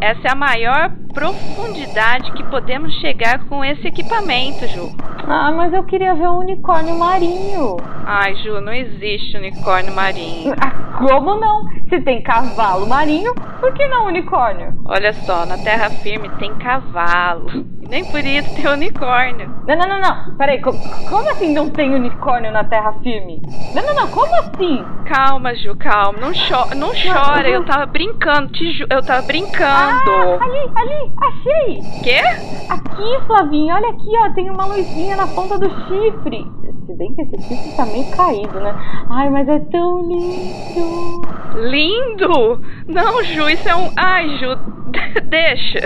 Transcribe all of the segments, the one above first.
Essa é a maior profundidade que podemos chegar com esse equipamento, Ju. Ah, mas eu queria ver um unicórnio marinho. Ai, Ju, não existe unicórnio marinho. Ah, como não? Se tem cavalo marinho, por que não unicórnio? Olha só, na terra firme tem cavalo. Nem por isso tem unicórnio. Não, não, não, não. Peraí, como, como assim não tem unicórnio na terra firme? Não, não, não, como assim? Calma, Ju, calma. Não, cho não chora, eu tava brincando, te eu tava brincando. Ah, ali, ali, achei! Quê? Aqui, Flavinha, olha aqui, ó, tem uma luzinha na ponta do chifre. Se bem que esse chifre tá meio caído, né? Ai, mas é tão lindo. Lindo? Não, Ju, isso é um... Ai, Ju, deixa.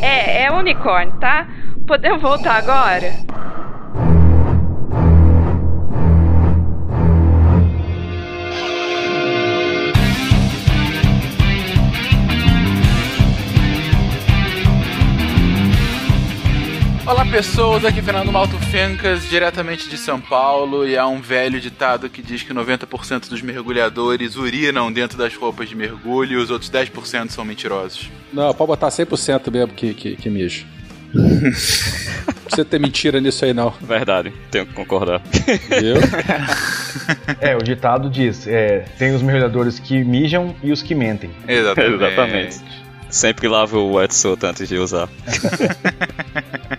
É, é unicórnio, tá? Podemos voltar agora? Olá pessoas, aqui é Fernando Malto Fencas, diretamente de São Paulo, e há um velho ditado que diz que 90% dos mergulhadores urinam dentro das roupas de mergulho e os outros 10% são mentirosos. Não, pode botar 100% mesmo que, que, que mijo. Você ter mentira nisso aí não. Verdade, tenho que concordar. Viu? É, o ditado diz: é, tem os mergulhadores que mijam e os que mentem. Exatamente. Exatamente. Sempre lavo o wetsuit antes de usar.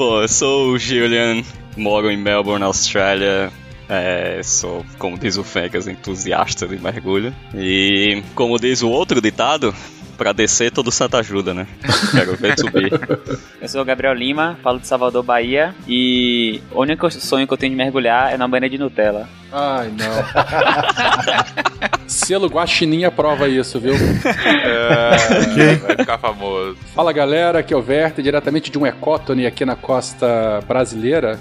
Bom, eu sou o Julian, moro em Melbourne, Austrália. É, sou, como diz o Fencas, entusiasta de mergulho. E, como diz o outro ditado, pra descer todo santo ajuda, né? Quero ver subir. Eu sou o Gabriel Lima, falo de Salvador, Bahia. E o único sonho que eu tenho de mergulhar é na banha de Nutella. Ai, não. Selo Guaxininha prova isso, viu? É, vai ficar famoso. Fala galera, aqui é o Werther, diretamente de um ecótone aqui na costa brasileira.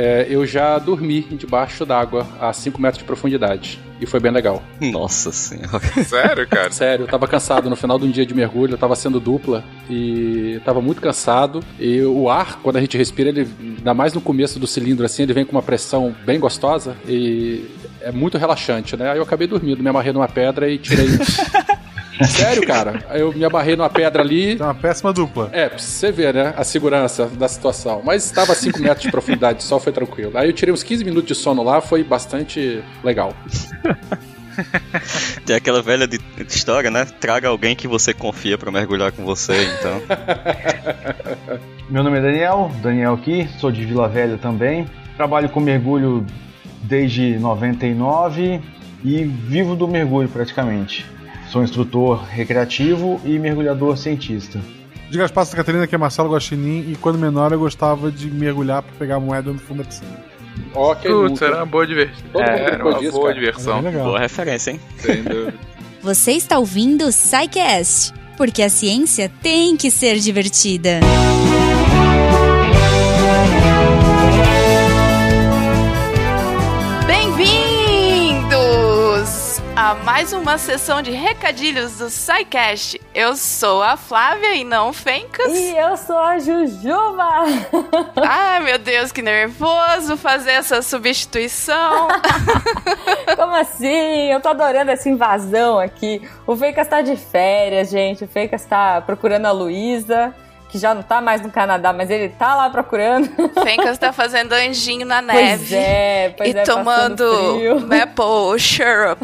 É, eu já dormi debaixo d'água a 5 metros de profundidade. E foi bem legal. Nossa senhora. Sério, cara? Sério, eu tava cansado no final de um dia de mergulho, eu tava sendo dupla e tava muito cansado. E o ar, quando a gente respira, ele, ainda mais no começo do cilindro assim, ele vem com uma pressão bem gostosa e é muito relaxante, né? Aí eu acabei dormindo, me amarrei numa pedra e tirei. Sério, cara. Eu me amarrei numa pedra ali. É uma péssima dupla. É, pra você ver, né? A segurança da situação. Mas estava a 5 metros de profundidade só, foi tranquilo. Aí eu tirei uns 15 minutos de sono lá, foi bastante legal. Tem aquela velha de, de história, né? Traga alguém que você confia pra mergulhar com você, então. Meu nome é Daniel, Daniel aqui, sou de Vila Velha também. Trabalho com mergulho desde 99 e vivo do mergulho praticamente. Sou instrutor recreativo e mergulhador cientista. Diga as passas Catarina que é Marcelo Guaxinim e quando menor eu gostava de mergulhar pra pegar moeda no fundo da piscina. Ok, Putz, era uma boa diversão. É, era uma disso, boa cara. diversão. É. Boa referência, hein? Sem dúvida. Você está ouvindo o SciCast, porque a ciência tem que ser divertida. Bem-vindos mais uma sessão de recadilhos do SciCast. Eu sou a Flávia e não o Fencas. E eu sou a Jujuba. Ai, meu Deus, que nervoso fazer essa substituição. Como assim? Eu tô adorando essa invasão aqui. O Feicas tá de férias, gente. O Feicas tá procurando a Luísa, que já não tá mais no Canadá, mas ele tá lá procurando. Fencas tá fazendo anjinho na Pois neve. é, pois e é, tomando maple syrup.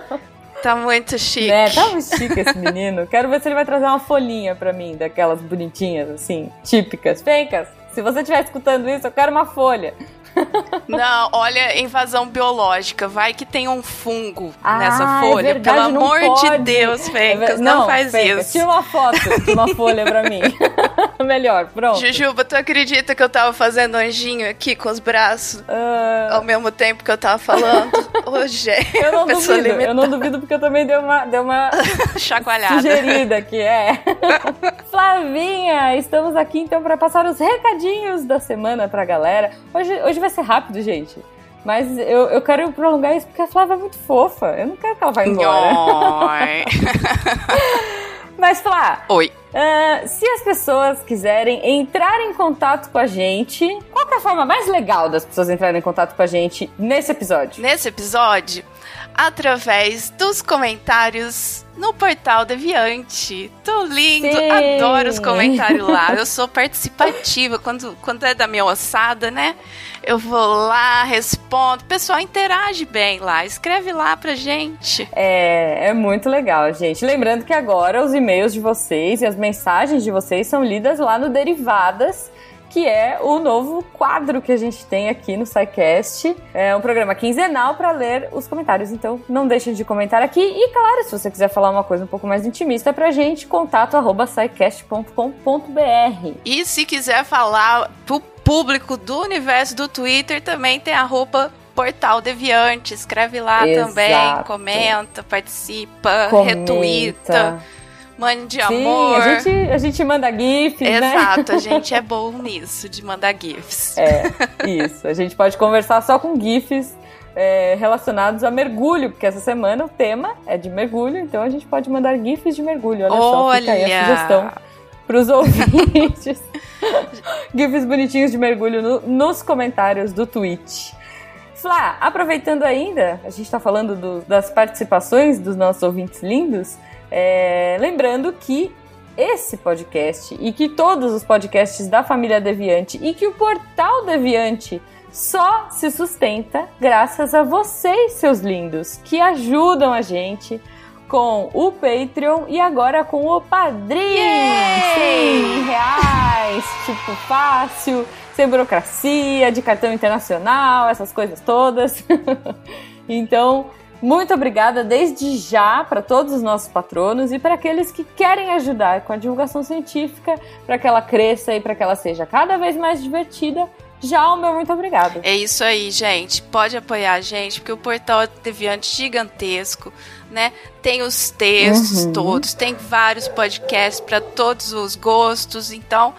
tá muito chique. É, tá um chique esse menino. Quero ver se ele vai trazer uma folhinha pra mim, daquelas bonitinhas, assim, típicas. Fencas, se você estiver escutando isso, eu quero uma folha. Não, olha, invasão biológica. Vai que tem um fungo Ah, nessa é folha. verdade, Pelo não amor de pode. Deus, É Fencas, ver- não, faz Fencas, isso. Tira uma foto de uma folha pra mim. Melhor, pronto. Jujuba, tu acredita que eu tava fazendo anjinho aqui com os braços Ah, ao mesmo tempo que eu tava falando? Hoje é eu não duvido, eu limitada. não duvido porque eu também dei uma, dei uma chacoalhada. sugerida aqui, é. Flavinha, estamos aqui então para passar os recadinhos da semana pra galera. Hoje, hoje vai ser rápido, gente. Mas eu, eu quero prolongar isso porque a Flávia é muito fofa. Eu não quero que ela vá embora. Mas, Flá, Oi. ah, se as pessoas quiserem entrar em contato com a gente, qual é a forma mais legal das pessoas entrarem em contato com a gente nesse episódio? Nesse episódio, através dos comentários no portal Deviante. Tô lindo, Sim. adoro os comentários lá. Eu sou participativa. Quando, quando é da minha ossada, né? Eu vou lá, respondo. O pessoal interage bem lá. Escreve lá pra gente. É, é muito legal, gente. Lembrando que agora os e-mails de vocês e as mensagens de vocês são lidas lá no Derivadas, que é o novo quadro que a gente tem aqui no SciCast. É um programa quinzenal para ler os comentários, então não deixem de comentar aqui. E claro, se você quiser falar uma coisa um pouco mais intimista pra gente, contato arroba. E se quiser falar pro público do universo do Twitter, também tem a roupa Portal Deviante. Escreve lá Exato. também, comenta, participa, Comenta. retuita, mande Sim, amor. a gente, a gente manda GIFs, né? Exato, a gente é bom nisso, de mandar GIFs. É, isso. A gente pode conversar só com GIFs é, relacionados a mergulho, porque essa semana o tema é de mergulho, então a gente pode mandar GIFs de mergulho. Olha, só, fica aí a Olha! sugestão pros ouvintes. GIFs bonitinhos de mergulho no- nos comentários do tweet. Flá, aproveitando ainda, a gente tá falando do- das participações dos nossos ouvintes lindos, é, lembrando que esse podcast e que todos os podcasts da família Deviante e que o portal Deviante só se sustenta graças a vocês, seus lindos, que ajudam a gente com o Patreon e agora com o Padrim. Sim, reais, tipo fácil, sem burocracia, de cartão internacional, essas coisas todas. então, muito obrigada desde já para todos os nossos patronos e para aqueles que querem ajudar com a divulgação científica para que ela cresça e para que ela seja cada vez mais divertida. Já o meu muito obrigado. É isso aí, gente. Pode apoiar a gente, porque o portal é Deviante gigantesco, né? Tem os textos Uhum. todos, tem vários podcasts para todos os gostos, então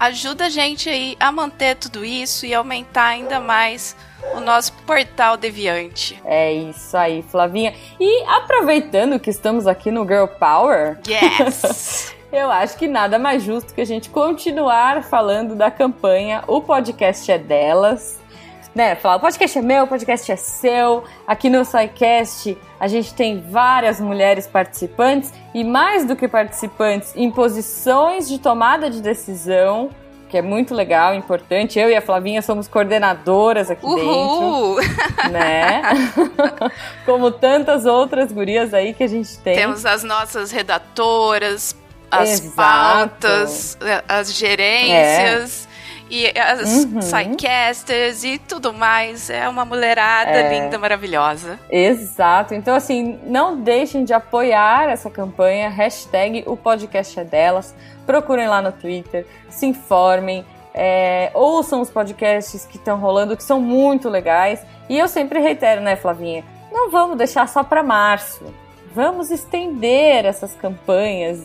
ajuda a gente aí a manter tudo isso e aumentar ainda mais o nosso portal Deviante. É isso aí, Flavinha. E aproveitando que estamos aqui no Girl Power, Yes! eu acho que nada mais justo que a gente continuar falando da campanha O Podcast é Delas. Né, falar, o podcast é meu, o podcast é seu. Aqui no SciCast a gente tem várias mulheres participantes e mais do que participantes em posições de tomada de decisão, que é muito legal, importante. Eu e a Flavinha somos coordenadoras aqui dentro Uhul! né? Como tantas outras gurias aí que a gente tem. Temos as nossas redatoras, as Exato. pautas, as gerências. E as Uhum. sidecasters e tudo mais. É uma mulherada É. linda, maravilhosa. Exato. Então, assim, não deixem de apoiar essa campanha. Hashtag o podcast é delas. Procurem lá no Twitter, se informem, é, ouçam os podcasts que estão rolando, que são muito legais. E eu sempre reitero, né, Flavinha? Não vamos deixar só para março. Vamos estender essas campanhas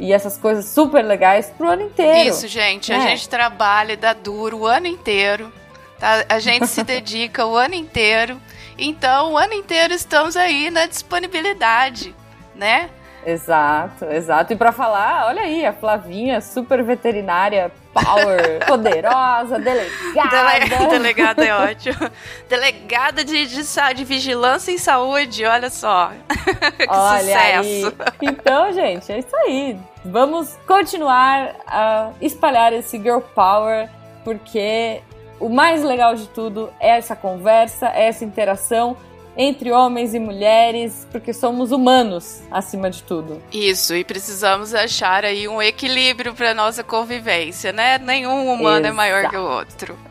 e essas coisas super legais pro ano inteiro. Isso, gente. A É. gente trabalha e dá duro o ano inteiro. tá? A gente se dedica o ano inteiro. Então, o ano inteiro estamos aí na disponibilidade, né? Exato, exato. E pra falar, olha aí, a Flavinha, super veterinária, power, poderosa, delegada. Dele- Delegada é ótimo. Delegada de, de, de vigilância em saúde, olha só. que Olha aí. sucesso. Então, gente, é isso aí. Vamos continuar a espalhar esse girl power, porque o mais legal de tudo é essa conversa, é essa interação entre homens e mulheres, porque somos humanos acima de tudo. Isso, e precisamos achar aí um equilíbrio para nossa convivência, né? Nenhum humano é maior que o outro.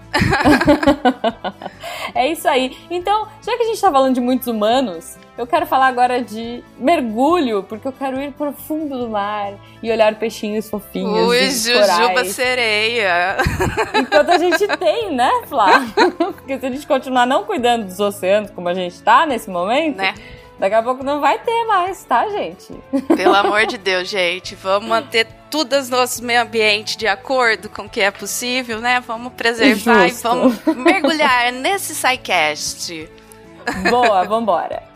É isso aí. Então, já que a gente tá falando de muitos humanos, eu quero falar agora de mergulho, porque eu quero ir pro fundo do mar e olhar peixinhos fofinhos. Ui, Jujuba corais. sereia. Enquanto a gente tem, né, Flá? Porque se a gente continuar não cuidando dos oceanos como a gente tá nesse momento, Né? daqui a pouco não vai ter mais, tá, gente? Pelo amor de Deus, gente, vamos manter tudo os nossos meio ambiente de acordo com o que é possível, né? Vamos preservar Justo. e vamos mergulhar nesse SciCast. Boa, vambora.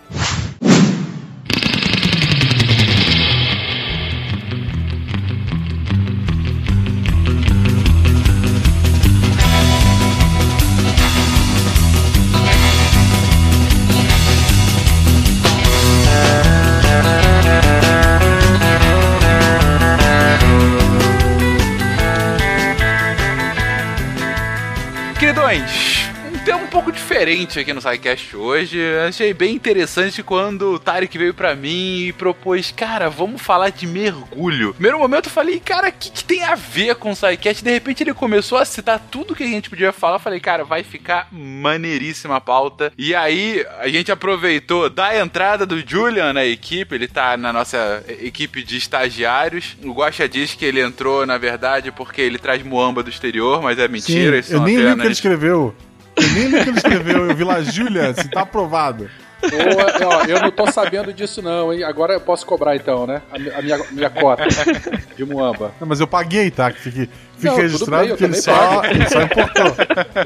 Pouco diferente aqui no SciCast hoje. Achei bem interessante quando o Tarek veio para mim e propôs, cara, vamos falar de mergulho. Primeiro momento eu falei, cara, o que, que, tem a ver com o SciCast? De repente ele começou a citar tudo que a gente podia falar. Eu falei, cara, vai ficar maneiríssima a pauta. E aí a gente aproveitou da entrada do Julian na equipe, ele tá na nossa equipe de estagiários. O Guaxa diz que ele entrou, na verdade, porque ele traz muamba do exterior, mas é mentira. Sim, eu nem li o que ele escreveu. Eu nem li o que ele escreveu. Eu vi lá, Júlia, se tá aprovado. Ó, eu não tô sabendo disso não, hein? Agora eu posso cobrar então, né? A, minha, minha cota de Muamba. Não, mas eu paguei, tá? Que fique, fique não, registrado bem, que ele só, ele só importou.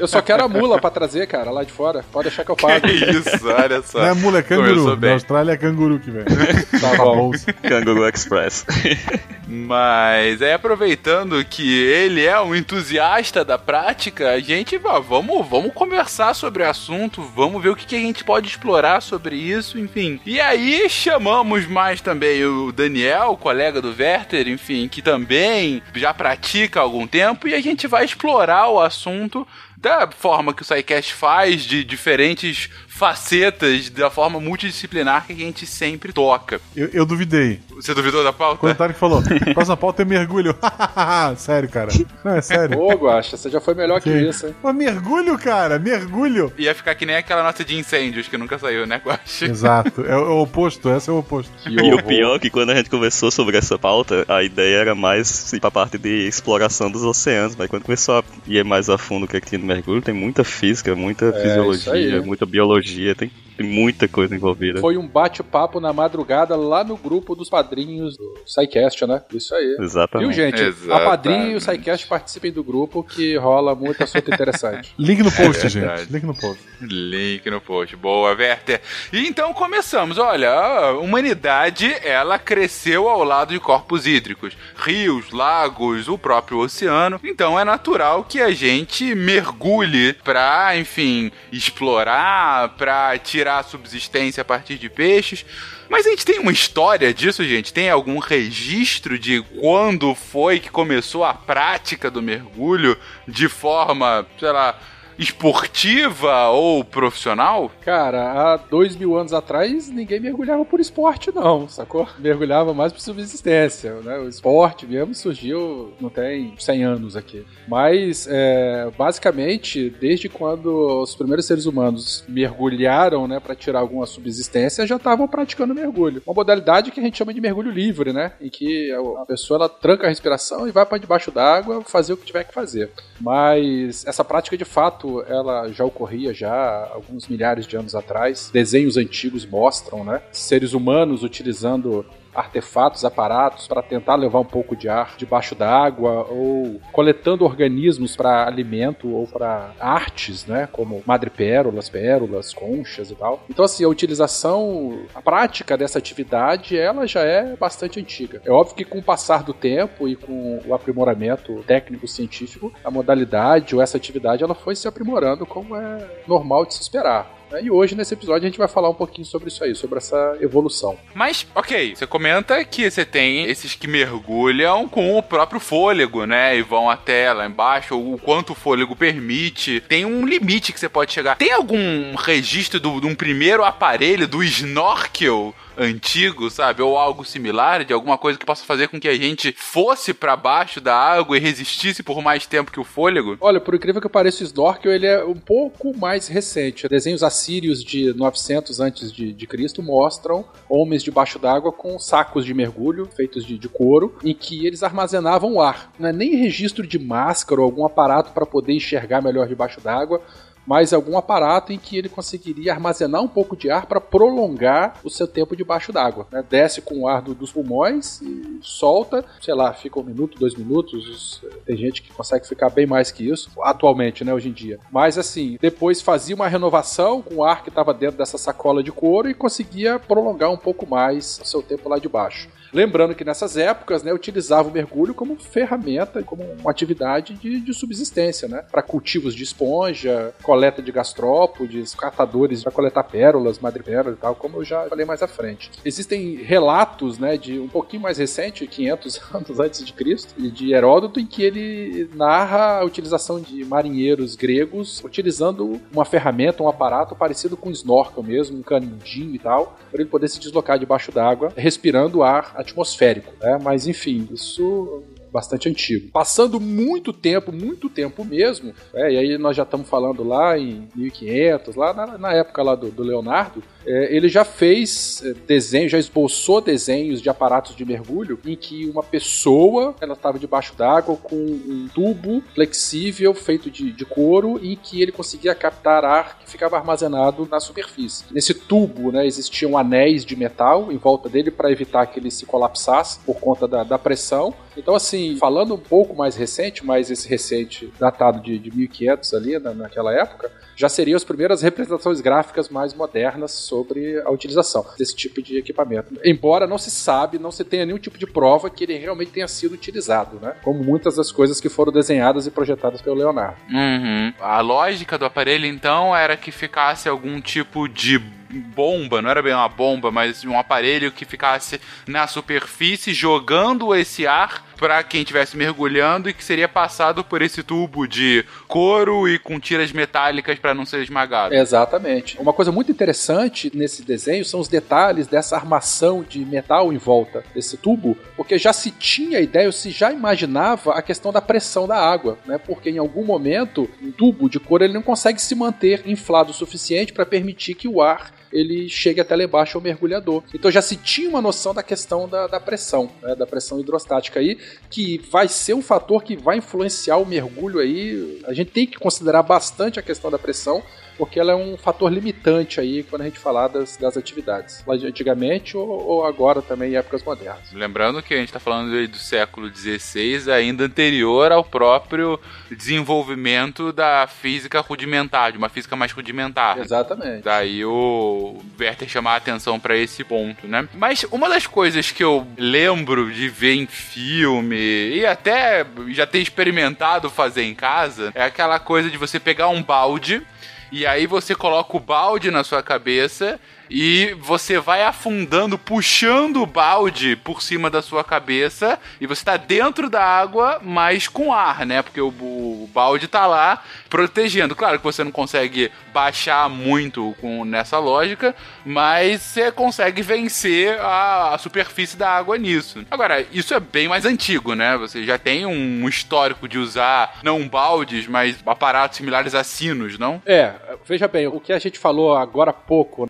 Eu só quero a mula pra trazer, cara, lá de fora. Pode deixar que eu pago. Que isso, olha só. Não é mula, é canguru. Na Austrália é canguru que vem. Tá bom. Canguru Express. Mas é aproveitando que ele é um entusiasta da prática, a gente vamos, vamos conversar sobre o assunto, vamos ver o que, que a gente pode explorar sobre isso, enfim. E aí chamamos mais também o Daniel, colega do Werther, enfim, que também já pratica há algum tempo, e a gente vai explorar o assunto da forma que o SciCast faz, de diferentes facetas da forma multidisciplinar que a gente sempre toca. Eu, eu duvidei. Você duvidou da pauta? O Tarek falou, próxima pauta é mergulho. sério, cara. Não, é sério. Ô, Guaxa, você já foi melhor que, que isso, hein? Mas mergulho, cara, mergulho. Ia ficar que nem aquela nota de incêndios que nunca saiu, né, Guaxa? Exato. É, o oposto, esse é o oposto. E o pior é que quando a gente conversou sobre essa pauta, a ideia era mais ir pra parte de exploração dos oceanos, mas quando começou a ir mais a fundo o que, é que tinha no mergulho, tem muita física, muita é, fisiologia, muita biologia, tem tem muita coisa envolvida. Foi um bate-papo na madrugada lá no grupo dos padrinhos do SciCast, né? Isso aí. Exatamente. Viu, gente? Exatamente. A padrinho e o SciCast participem do grupo que rola muito assunto interessante. Link no post, é gente. Link no post. Link no post. Boa, Werther. E então começamos. Olha, a humanidade, ela cresceu ao lado de corpos hídricos. Rios, lagos, o próprio oceano. Então é natural que a gente mergulhe pra, enfim, explorar, pra tirar a subsistência a partir de peixes. Mas a gente tem uma história disso, gente? Tem algum registro de quando foi que começou a prática do mergulho de forma, sei lá, esportiva ou profissional? Cara, há dois mil anos atrás ninguém mergulhava por esporte, não, sacou? Mergulhava mais por subsistência, né? O esporte mesmo surgiu, não tem 100 anos aqui. Mas, é, basicamente, desde quando os primeiros seres humanos mergulharam, né, para tirar alguma subsistência, já estavam praticando mergulho. Uma modalidade que a gente chama de mergulho livre, né? Em que a pessoa ela tranca a respiração e vai para debaixo d'água fazer o que tiver que fazer. Mas essa prática de fato ela já ocorria já alguns milhares de anos atrás. Desenhos antigos mostram, né, seres humanos utilizando artefatos, aparatos para tentar levar um pouco de ar debaixo d'água ou coletando organismos para alimento ou para artes, né, como madrepérolas, pérolas, conchas e tal. Então assim, a utilização, a prática dessa atividade, ela já é bastante antiga. É óbvio que com o passar do tempo e com o aprimoramento técnico científico, a modalidade ou essa atividade ela foi se aprimorando como é normal de se esperar. Né? E hoje, nesse episódio, a gente vai falar um pouquinho sobre isso aí, sobre essa evolução. Mas, ok, você comenta que você tem esses que mergulham com o próprio fôlego, né? E vão até lá embaixo, o quanto o fôlego permite. Tem um limite que você pode chegar. Tem algum registro de um primeiro aparelho, do snorkel? Antigo, sabe? Ou algo similar, de alguma coisa que possa fazer com que a gente fosse para baixo da água e resistisse por mais tempo que o fôlego? Olha, por incrível que pareça, o Snorkel ele é um pouco mais recente. Desenhos assírios de 900 antes de, de Cristo mostram homens debaixo d'água com sacos de mergulho feitos de, de couro, em que eles armazenavam ar. Não é nem registro de máscara ou algum aparato para poder enxergar melhor debaixo d'água, mas algum aparato em que ele conseguiria armazenar um pouco de ar para prolongar o seu tempo debaixo d'água. Né? Desce com o ar do, dos pulmões e solta, sei lá, fica um minuto, dois minutos. Tem gente que consegue ficar bem mais que isso, atualmente, né, hoje em dia. Mas assim, depois fazia uma renovação com o ar que estava dentro dessa sacola de couro e conseguia prolongar um pouco mais o seu tempo lá de baixo. Lembrando que nessas épocas, né, utilizava o mergulho como ferramenta, como uma atividade de, de subsistência, né? Para cultivos de esponja, coleta de gastrópodes, catadores para coletar pérolas, madrepérolas e tal, como eu já falei mais à frente. Existem relatos, né, de um pouquinho mais recente, 500 anos antes de Cristo, e de Heródoto, em que ele narra a utilização de marinheiros gregos utilizando uma ferramenta, um aparato parecido com um snorkel mesmo, um canudinho e tal, para ele poder se deslocar debaixo d'água, respirando ar atmosférico. Né? Mas enfim, isso bastante antigo. Passando muito tempo, muito tempo mesmo, é, e aí nós já estamos falando lá em 1500, lá na, na época lá do, do Leonardo, é, ele já fez é, desenho, já esboçou desenhos de aparatos de mergulho em que uma pessoa ela estava debaixo d'água com um tubo flexível feito de, de couro e que ele conseguia captar ar que ficava armazenado na superfície. Nesse tubo, né, existiam anéis de metal em volta dele para evitar que ele se colapsasse por conta da, da pressão. Então, assim, falando um pouco mais recente, mas esse recente datado de, de 1500 ali, na, naquela época, já seriam as primeiras representações gráficas mais modernas sobre a utilização desse tipo de equipamento. Embora não se sabe, não se tenha nenhum tipo de prova que ele realmente tenha sido utilizado, né? Como muitas das coisas que foram desenhadas e projetadas pelo Leonardo. Uhum. A lógica do aparelho, então, era que ficasse algum tipo de bomba, não era bem uma bomba, mas um aparelho que ficasse na superfície jogando esse ar para quem estivesse mergulhando e que seria passado por esse tubo de couro e com tiras metálicas para não ser esmagado. Exatamente. Uma coisa muito interessante nesse desenho são os detalhes dessa armação de metal em volta desse tubo, porque já se tinha ideia, ou se já imaginava a questão da pressão da água, né? Porque em algum momento um tubo de couro ele não consegue se manter inflado o suficiente para permitir que o ar ele chegue até lá embaixo ao mergulhador. Então já se tinha uma noção da questão da, da pressão, né, da pressão hidrostática aí, que vai ser um fator que vai influenciar o mergulho aí. A gente tem que considerar bastante a questão da pressão, porque ela é um fator limitante aí quando a gente falar das, das atividades, lá antigamente ou, ou, agora também em épocas modernas. Lembrando que a gente está falando do século XVI, ainda anterior ao próprio desenvolvimento da física rudimentar, de uma física mais rudimentar. Exatamente. Daí o Werther chamar a atenção para esse ponto, né? Mas uma das coisas que eu lembro de ver em filme e até já ter experimentado fazer em casa é aquela coisa de você pegar um balde e aí você coloca o balde na sua cabeça e você vai afundando, puxando o balde por cima da sua cabeça e você tá dentro da água, mas com ar, né? Porque o, o balde tá lá protegendo. Claro que você não consegue baixar muito com nessa lógica, mas você consegue vencer a, a, superfície da água nisso. Agora, isso é bem mais antigo, né? Você já tem um histórico de usar não baldes, mas aparatos similares a sinos, não? É, veja bem, o que a gente falou agora há pouco, no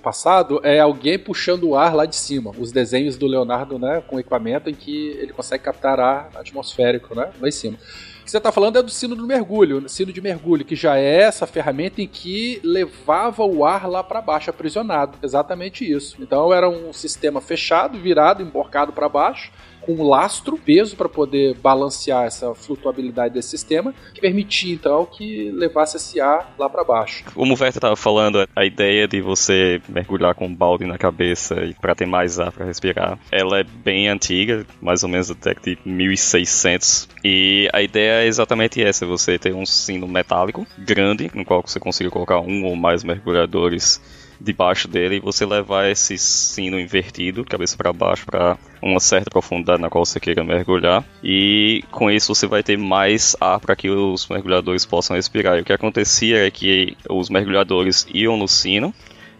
passado, é alguém puxando o ar lá de cima. Os desenhos do Leonardo, né, com equipamento em que ele consegue captar ar atmosférico, né, lá em cima que você está falando é do sino do mergulho, sino de mergulho, que já é essa ferramenta em que levava o ar lá para baixo, aprisionado. Exatamente isso. Então era um sistema fechado, virado, emborcado para baixo, com lastro, peso para poder balancear essa flutuabilidade desse sistema, que permitia então que levasse esse ar lá para baixo. Como o Werther estava falando, a ideia de você mergulhar com um balde na cabeça para ter mais ar para respirar, ela é bem antiga, mais ou menos até de 1600. E a ideia é exatamente essa: você ter um sino metálico grande, no qual você consiga colocar um ou mais mergulhadores debaixo dele e você levar esse sino invertido, cabeça para baixo, para uma certa profundidade na qual você queira mergulhar. E com isso você vai ter mais ar para que os mergulhadores possam respirar. E o que acontecia é que os mergulhadores iam no sino,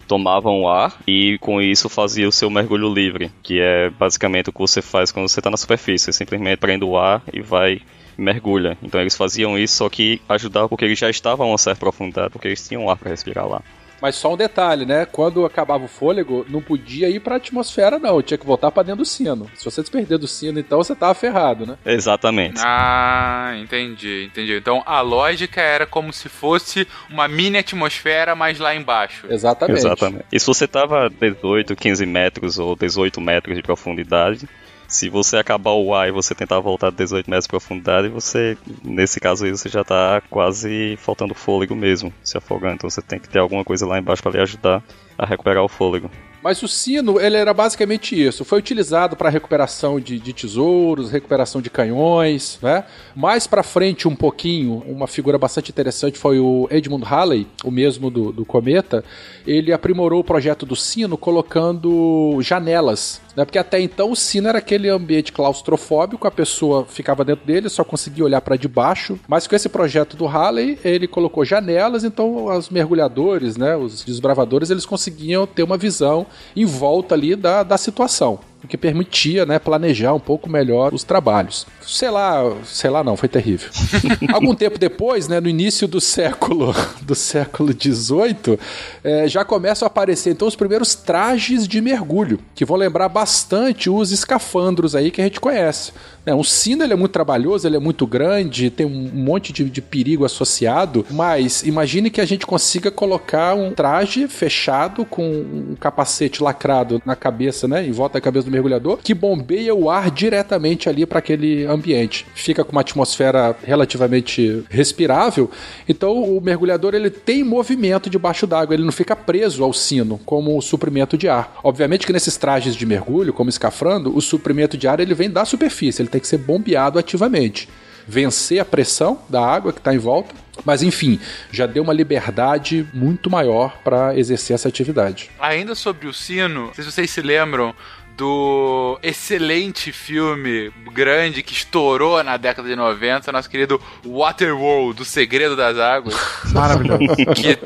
tomavam ar e com isso fazia o seu mergulho livre, que é basicamente o que você faz quando você está na superfície. Você simplesmente prende o ar e vai mergulha. Então eles faziam isso, só que ajudava porque eles já estavam a uma certa profundidade, porque eles tinham ar para respirar lá. Mas só um detalhe, né? Quando acabava o fôlego, não podia ir para a atmosfera, não. Tinha que voltar para dentro do sino. Se você desperder do sino, então você tava ferrado, né? Exatamente. Ah, entendi, entendi. Então a lógica era como se fosse uma mini atmosfera, mas lá embaixo. Exatamente. Exatamente. E se você tava 18, 15 metros ou 18 metros de profundidade, se você acabar o ar e você tentar voltar 18 metros de profundidade, você, nesse caso aí, você já está quase faltando fôlego mesmo, se afogando. Então você tem que ter alguma coisa lá embaixo para lhe ajudar a recuperar o fôlego. Mas o sino, ele era basicamente isso. Foi utilizado para recuperação de, de, tesouros, recuperação de canhões, né? Mais para frente um pouquinho, uma figura bastante interessante foi o Edmund Halley, o mesmo do, do Cometa. Ele aprimorou o projeto do sino colocando janelas né? Porque até então o sino era aquele ambiente claustrofóbico, a pessoa ficava dentro dele, só conseguia olhar para debaixo. Mas com esse projeto do Halley, ele colocou janelas, então os mergulhadores, né, os desbravadores, eles conseguiam ter uma visão em volta ali da, da situação o que permitia, né, planejar um pouco melhor os trabalhos. Sei lá, sei lá não, foi terrível. Algum tempo depois, né, no início do século do século XVIII, é, já começam a aparecer então os primeiros trajes de mergulho, que vão lembrar bastante os escafandros aí que a gente conhece. É, um sino ele é muito trabalhoso, ele é muito grande, tem um monte de, de perigo associado, mas imagine que a gente consiga colocar um traje fechado com um capacete lacrado na cabeça, né, em volta da cabeça do mergulhador, que bombeia o ar diretamente ali para aquele ambiente. Fica com uma atmosfera relativamente respirável, então o mergulhador ele tem movimento debaixo d'água, ele não fica preso ao sino como o suprimento de ar. Obviamente que nesses trajes de mergulho, como escafrando, o suprimento de ar ele vem da superfície, ele tem que ser bombeado ativamente. Vencer a pressão da água que está em volta, mas enfim, já deu uma liberdade muito maior para exercer essa atividade. Ainda sobre o sino, se vocês se lembram do excelente filme grande que estourou na década de 90, nosso querido Waterworld, do Segredo das Águas. Maravilhoso. Que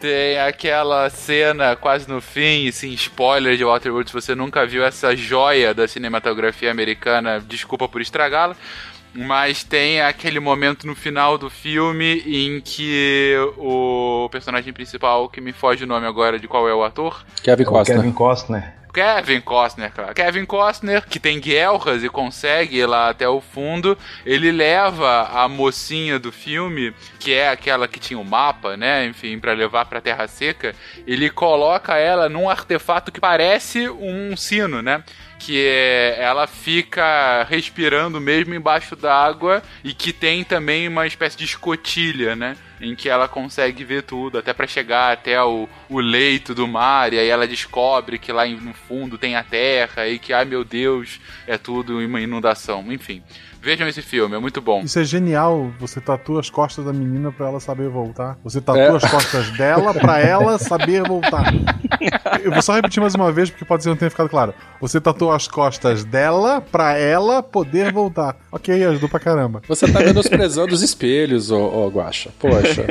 tem aquela cena quase no fim, assim, spoiler de Waterworld, se você nunca viu essa joia da cinematografia americana, desculpa por estragá-la. Mas tem aquele momento no final do filme em que o personagem principal, que me foge o nome agora de qual é o ator, Kevin Costner. Kevin Costner. Kevin Costner, claro. Kevin Costner, que tem guelras e consegue ir lá até o fundo, ele leva a mocinha do filme, que é aquela que tinha o mapa, né? Enfim, para levar pra Terra Seca, ele coloca ela num artefato que parece um sino, né? Que é, ela fica respirando mesmo embaixo d'água e que tem também uma espécie de escotilha, né? Em que ela consegue ver tudo, até para chegar até o, o leito do mar, e aí ela descobre que lá no fundo tem a terra, e que, ai meu Deus, é tudo uma inundação. Enfim, vejam esse filme, é muito bom. Isso é genial. Você tatua as costas da menina pra ela saber voltar. Você tatua É. as costas dela pra ela saber voltar. Eu vou só repetir mais uma vez porque pode ser que não tenha ficado claro. Você tatuou as costas dela pra ela poder voltar. Ok, ajudou pra caramba. Você tá menosprezando os espelhos, ô, ô Guaxa. Poxa.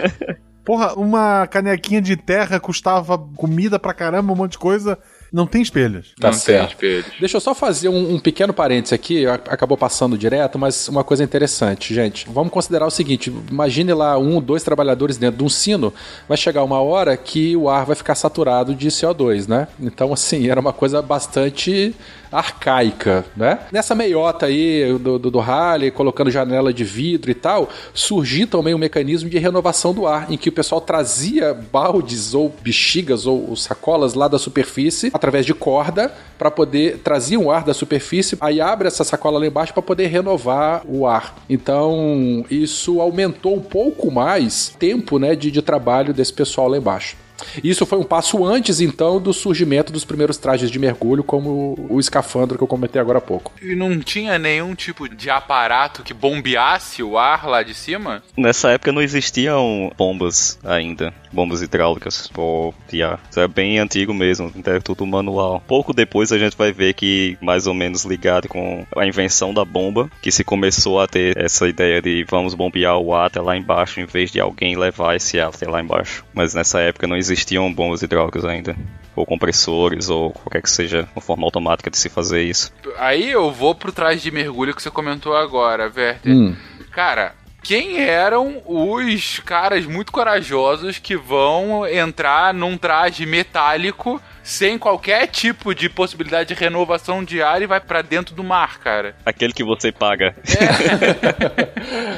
Porra, uma canequinha de terra custava comida pra caramba, um monte de coisa. Não tem espelhos. Tá Não tem certo. espelhos. Deixa eu só fazer um, um pequeno parênteses aqui, acabou passando direto, mas uma coisa interessante, gente. Vamos considerar o seguinte: imagine lá um, dois trabalhadores dentro de um sino, vai chegar uma hora que o ar vai ficar saturado de CO2, né? Então, assim, era uma coisa bastante arcaica, né? Nessa meiota aí do, do, do Halley, colocando janela de vidro e tal, surgiu também um mecanismo de renovação do ar, em que o pessoal trazia baldes ou bexigas ou sacolas lá da superfície através de corda para poder trazer um ar da superfície, aí abre essa sacola lá embaixo para poder renovar o ar. Então, isso aumentou um pouco mais tempo, né, de, de trabalho desse pessoal lá embaixo. Isso foi um passo antes, então, do surgimento dos primeiros trajes de mergulho, como o escafandro que eu comentei agora há pouco. E não tinha nenhum tipo de aparato que bombeasse o ar lá de cima? Nessa época não existiam bombas ainda, bombas hidráulicas ou de ar. Isso é bem antigo mesmo, então é tudo manual. Pouco depois a gente vai ver que, mais ou menos ligado com a invenção da bomba, que se começou a ter essa ideia de vamos bombear o ar até lá embaixo, em vez de alguém levar esse ar até lá embaixo. Mas nessa época não existiam bombas hidráulicas ainda. Ou compressores, ou qualquer que seja uma forma automática de se fazer isso. Aí eu vou pro traje de mergulho que você comentou agora, Werther. Hum. Cara, quem eram os caras muito corajosos que vão entrar num traje metálico sem qualquer tipo de possibilidade de renovação de ar e vai pra dentro do mar, cara? Aquele que você paga.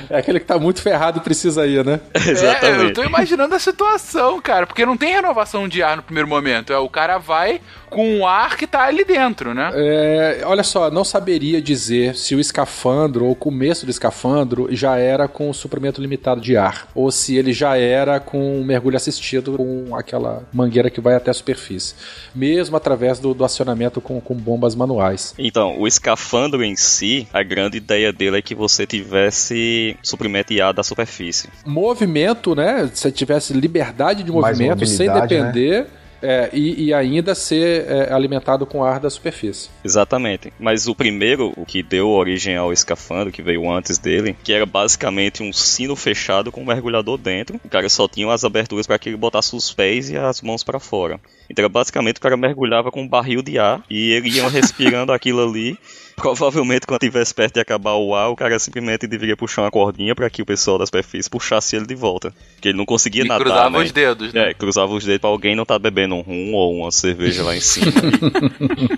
É aquele que tá muito ferrado e precisa ir, né? É, eu tô imaginando a situação, cara, porque não tem renovação de ar no primeiro momento. É o cara vai com o ar que tá ali dentro, né? É, olha só, não saberia dizer se o escafandro ou o começo do escafandro já era com o suprimento limitado de ar, ou se ele já era com um mergulho assistido com aquela mangueira que vai até a superfície. mesmo através do, do acionamento com, com bombas manuais. Então, o escafandro em si, a grande ideia dele é que você tivesse suprimento IA da superfície. Movimento, né? Se você tivesse liberdade de movimento sem depender. É, e, e ainda ser é, alimentado com ar da superfície. Exatamente. Mas o primeiro, o que deu origem ao escafandro, que veio antes dele, que era basicamente um sino fechado com um mergulhador dentro. O cara só tinha as aberturas para que ele botasse os pés e as mãos para fora. Então era basicamente o cara mergulhava com um barril de ar e ele ia respirando aquilo ali. Provavelmente quando tivesse perto de acabar o ar, o cara simplesmente deveria puxar uma cordinha para que o pessoal da superfície puxasse ele de volta. Porque ele não conseguia E nadar, cruzava né? os dedos, né? É, cruzava os dedos pra alguém não tá bebendo um rum ou uma cerveja lá em cima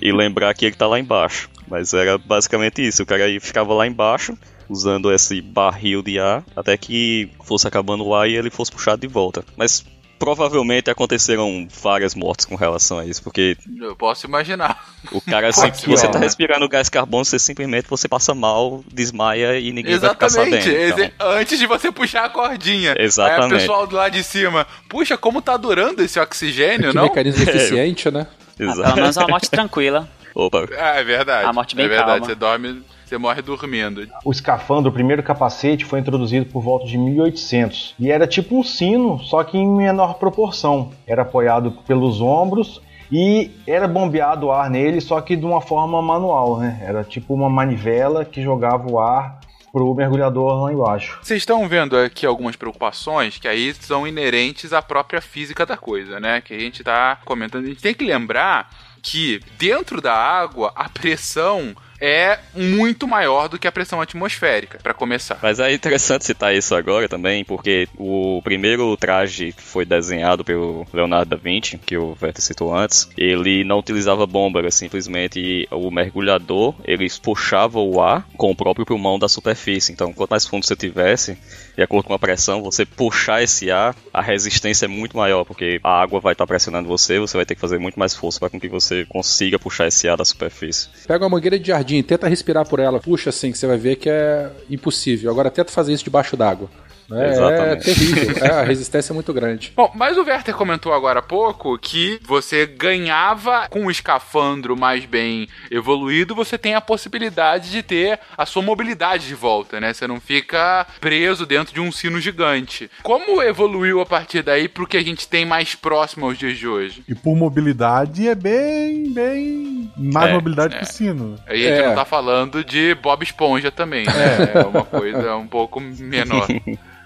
e, e lembrar que ele tá lá embaixo. Mas era basicamente isso, o cara aí ficava lá embaixo usando esse barril de ar até que fosse acabando o ar e ele fosse puxado de volta. Mas provavelmente aconteceram várias mortes com relação a isso, porque Eu posso imaginar. o cara assim, Aqui, você tá respirando gás carbono, você simplesmente você passa mal, desmaia e ninguém vai ficar Exatamente. sabendo. então. Antes de você puxar a cordinha. Exatamente. Aí o pessoal do lado de cima, puxa, como tá durando esse oxigênio, que não? mecanismo eficiente, né? Exato. Pelo menos uma morte tranquila. Opa, Ah, é verdade. A morte bem é verdade, calma. você dorme, você morre dormindo. O escafandro, o primeiro capacete, foi introduzido por volta de 1800 e era tipo um sino, só que em menor proporção. Era apoiado pelos ombros e era bombeado o ar nele, só que de uma forma manual, né? Era tipo uma manivela que jogava o ar pro mergulhador lá embaixo. Vocês estão vendo aqui algumas preocupações que aí são inerentes à própria física da coisa, né? Que a gente tá comentando. A gente tem que lembrar que dentro da água a pressão é muito maior do que a pressão atmosférica, para começar. Mas é interessante citar isso agora também, porque o primeiro traje que foi desenhado pelo Leonardo da Vinci, que o Verte citou antes, ele não utilizava bomba, era simplesmente o mergulhador, ele puxava o ar com o próprio pulmão da superfície. Então, quanto mais fundo você tivesse, de acordo com a pressão, você puxar esse ar, a resistência é muito maior, porque a água vai estar pressionando você, você vai ter que fazer muito mais força para que você consiga puxar esse ar da superfície. Pega uma mangueira de jardim, tenta respirar por ela, puxa assim, que você vai ver que é impossível. Agora tenta fazer isso debaixo d'água. É, Exatamente. é terrível, é, a resistência é muito grande. Bom, mas o Werther comentou agora há pouco que você ganhava com o escafandro mais bem evoluído, você tem a possibilidade de ter a sua mobilidade de volta, né? Você não fica preso dentro de um sino gigante. Como evoluiu a partir daí pro que a gente tem mais próximo aos dias de hoje? E por mobilidade é bem, bem. Mais É, mobilidade é. que o sino. Aí a gente É. não tá falando de Bob Esponja também, né? É uma coisa um pouco menor.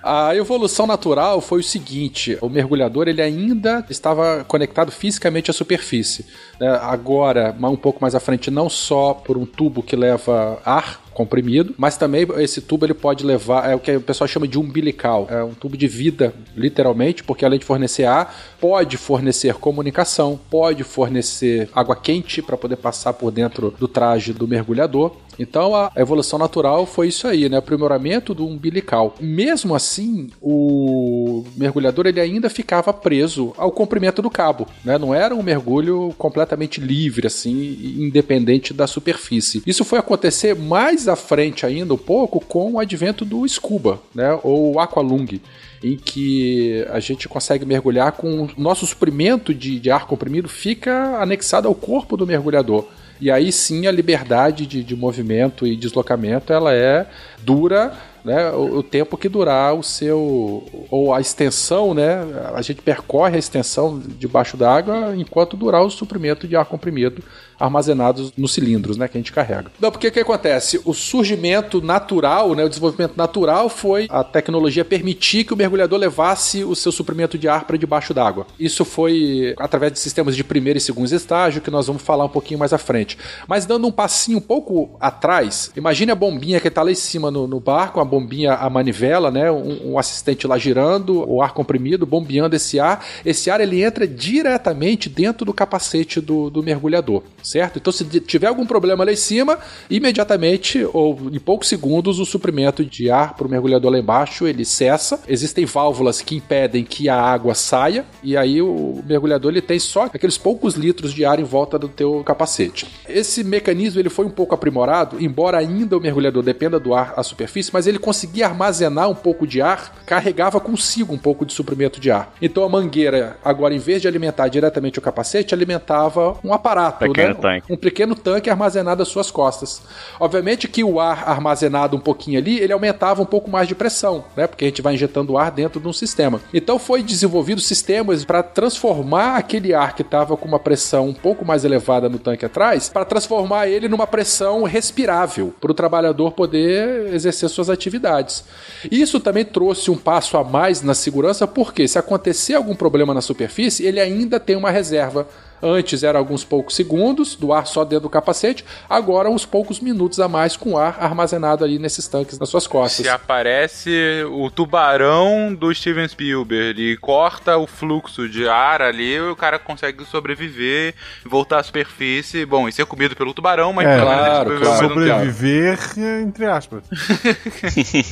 A evolução natural foi o seguinte: o mergulhador ele ainda estava conectado fisicamente à superfície. né? Agora, um pouco mais à frente, não só por um tubo que leva ar comprimido, mas também esse tubo ele pode levar, é o que o pessoal chama de umbilical, é um tubo de vida, literalmente, porque além de fornecer ar, pode fornecer comunicação, pode fornecer água quente para poder passar por dentro do traje do mergulhador. Então a evolução natural foi isso aí, né? O aprimoramento do umbilical. Mesmo assim, o mergulhador ele ainda ficava preso ao comprimento do cabo, né? Não era um mergulho completamente livre, assim, independente da superfície. Isso foi acontecer mais à frente ainda um pouco com o advento do scuba, né? Ou aqualung em que a gente consegue mergulhar com o nosso suprimento de, de ar comprimido fica anexado ao corpo do mergulhador. E aí sim a liberdade de, de movimento e deslocamento ela é dura né, o, o tempo que durar o seu ou a extensão, né, a gente percorre a extensão debaixo d'água enquanto durar o suprimento de ar comprimido armazenados nos cilindros, né, que a gente carrega. Não, porque o que acontece? O surgimento natural, né, o desenvolvimento natural foi a tecnologia permitir que o mergulhador levasse o seu suprimento de ar para debaixo d'água. Isso foi através de sistemas de primeiro e segundo estágio que nós vamos falar um pouquinho mais à frente. Mas dando um passinho um pouco atrás, imagine a bombinha que está lá em cima no, no barco, a bombinha, a manivela, né, um, um assistente lá girando, o ar comprimido, bombeando esse ar. Esse ar ele entra diretamente dentro do capacete do, do mergulhador certo? Então, se tiver algum problema lá em cima, imediatamente ou em poucos segundos o suprimento de ar para o mergulhador lá embaixo ele cessa. Existem válvulas que impedem que a água saia e aí o mergulhador ele tem só aqueles poucos litros de ar em volta do teu capacete. Esse mecanismo ele foi um pouco aprimorado, embora ainda o mergulhador dependa do ar à superfície, mas ele conseguia armazenar um pouco de ar, carregava consigo um pouco de suprimento de ar. Então a mangueira, agora em vez de alimentar diretamente o capacete, alimentava um aparato, Pequeno né? Tanque. um pequeno tanque armazenado às suas costas. Obviamente que o ar armazenado um pouquinho ali, ele aumentava um pouco mais de pressão, né? Porque a gente vai injetando ar dentro de um sistema. Então foi desenvolvido sistemas para transformar aquele ar que estava com uma pressão um pouco mais elevada no tanque atrás, para transformar ele numa pressão respirável, para o trabalhador poder exercer suas atividades. Isso também trouxe um passo a mais na segurança, porque se acontecer algum problema na superfície, ele ainda tem uma reserva Antes era alguns poucos segundos do ar só dentro do capacete, agora uns poucos minutos a mais com ar armazenado ali nesses tanques nas suas costas. Se aparece o tubarão do Steven Spielberg e corta o fluxo de ar ali, o cara consegue sobreviver, voltar à superfície. Bom, e ser comido pelo tubarão, mas É, pelo menos ele claro, sobreviveu claro. um. Sobreviver, entre aspas.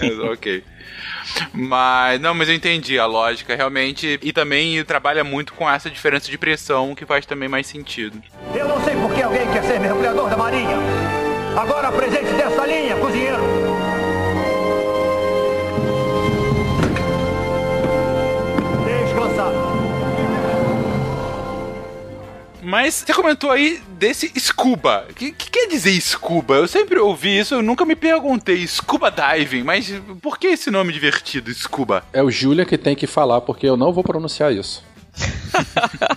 É, ok. Mas, não, mas eu entendi a lógica, realmente. E também trabalha muito com essa diferença de pressão, que faz também mais sentido. Eu não sei por que alguém quer ser mergulhador da marinha. Agora apresente dessa linha, cozinheiro. Mas você comentou aí desse scuba. O que, que quer dizer scuba? Eu sempre ouvi isso, eu nunca me perguntei. Scuba diving, mas por que esse nome divertido, scuba? É o Julian que tem que falar, porque eu não vou pronunciar isso.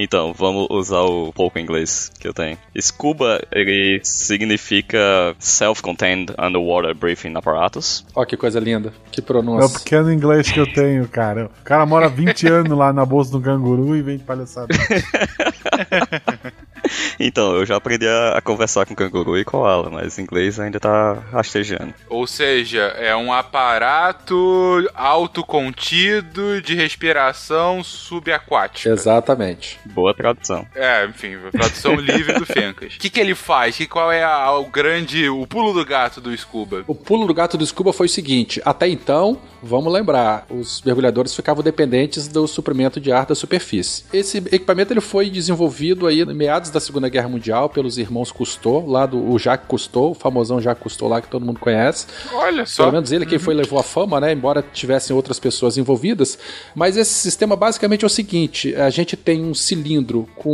Então, vamos usar o pouco inglês que eu tenho. Scuba, ele significa Self-Contained Underwater Breathing Apparatus. Ó, que coisa linda. Que É o pronúncia. pequeno inglês que eu tenho, cara. O cara mora 20 anos lá na bolsa do canguru e vem de palhaçada. Então, eu já aprendi a, a conversar com canguru e koala, mas inglês ainda tá rastejando. Ou seja, é um aparato autocontido de respiração subaquática. Exatamente. Boa tradução. É, enfim, tradução livre do Fencas. O que, que ele faz? Que, qual é a- o grande. o pulo do gato do Scuba? O pulo do gato do Scuba foi o seguinte: até então, vamos lembrar, os mergulhadores ficavam dependentes do suprimento de ar da superfície. Esse equipamento ele foi desenvolvido aí em meados da Segunda Guerra Mundial pelos irmãos Cousteau, lá do o Jacques Cousteau, o famosão Jacques Cousteau lá que todo mundo conhece. Olha só. Pelo menos ele quem foi levou a fama, né? Embora tivessem outras pessoas envolvidas. Mas esse sistema basicamente é o seguinte: a gente tem um cilindro com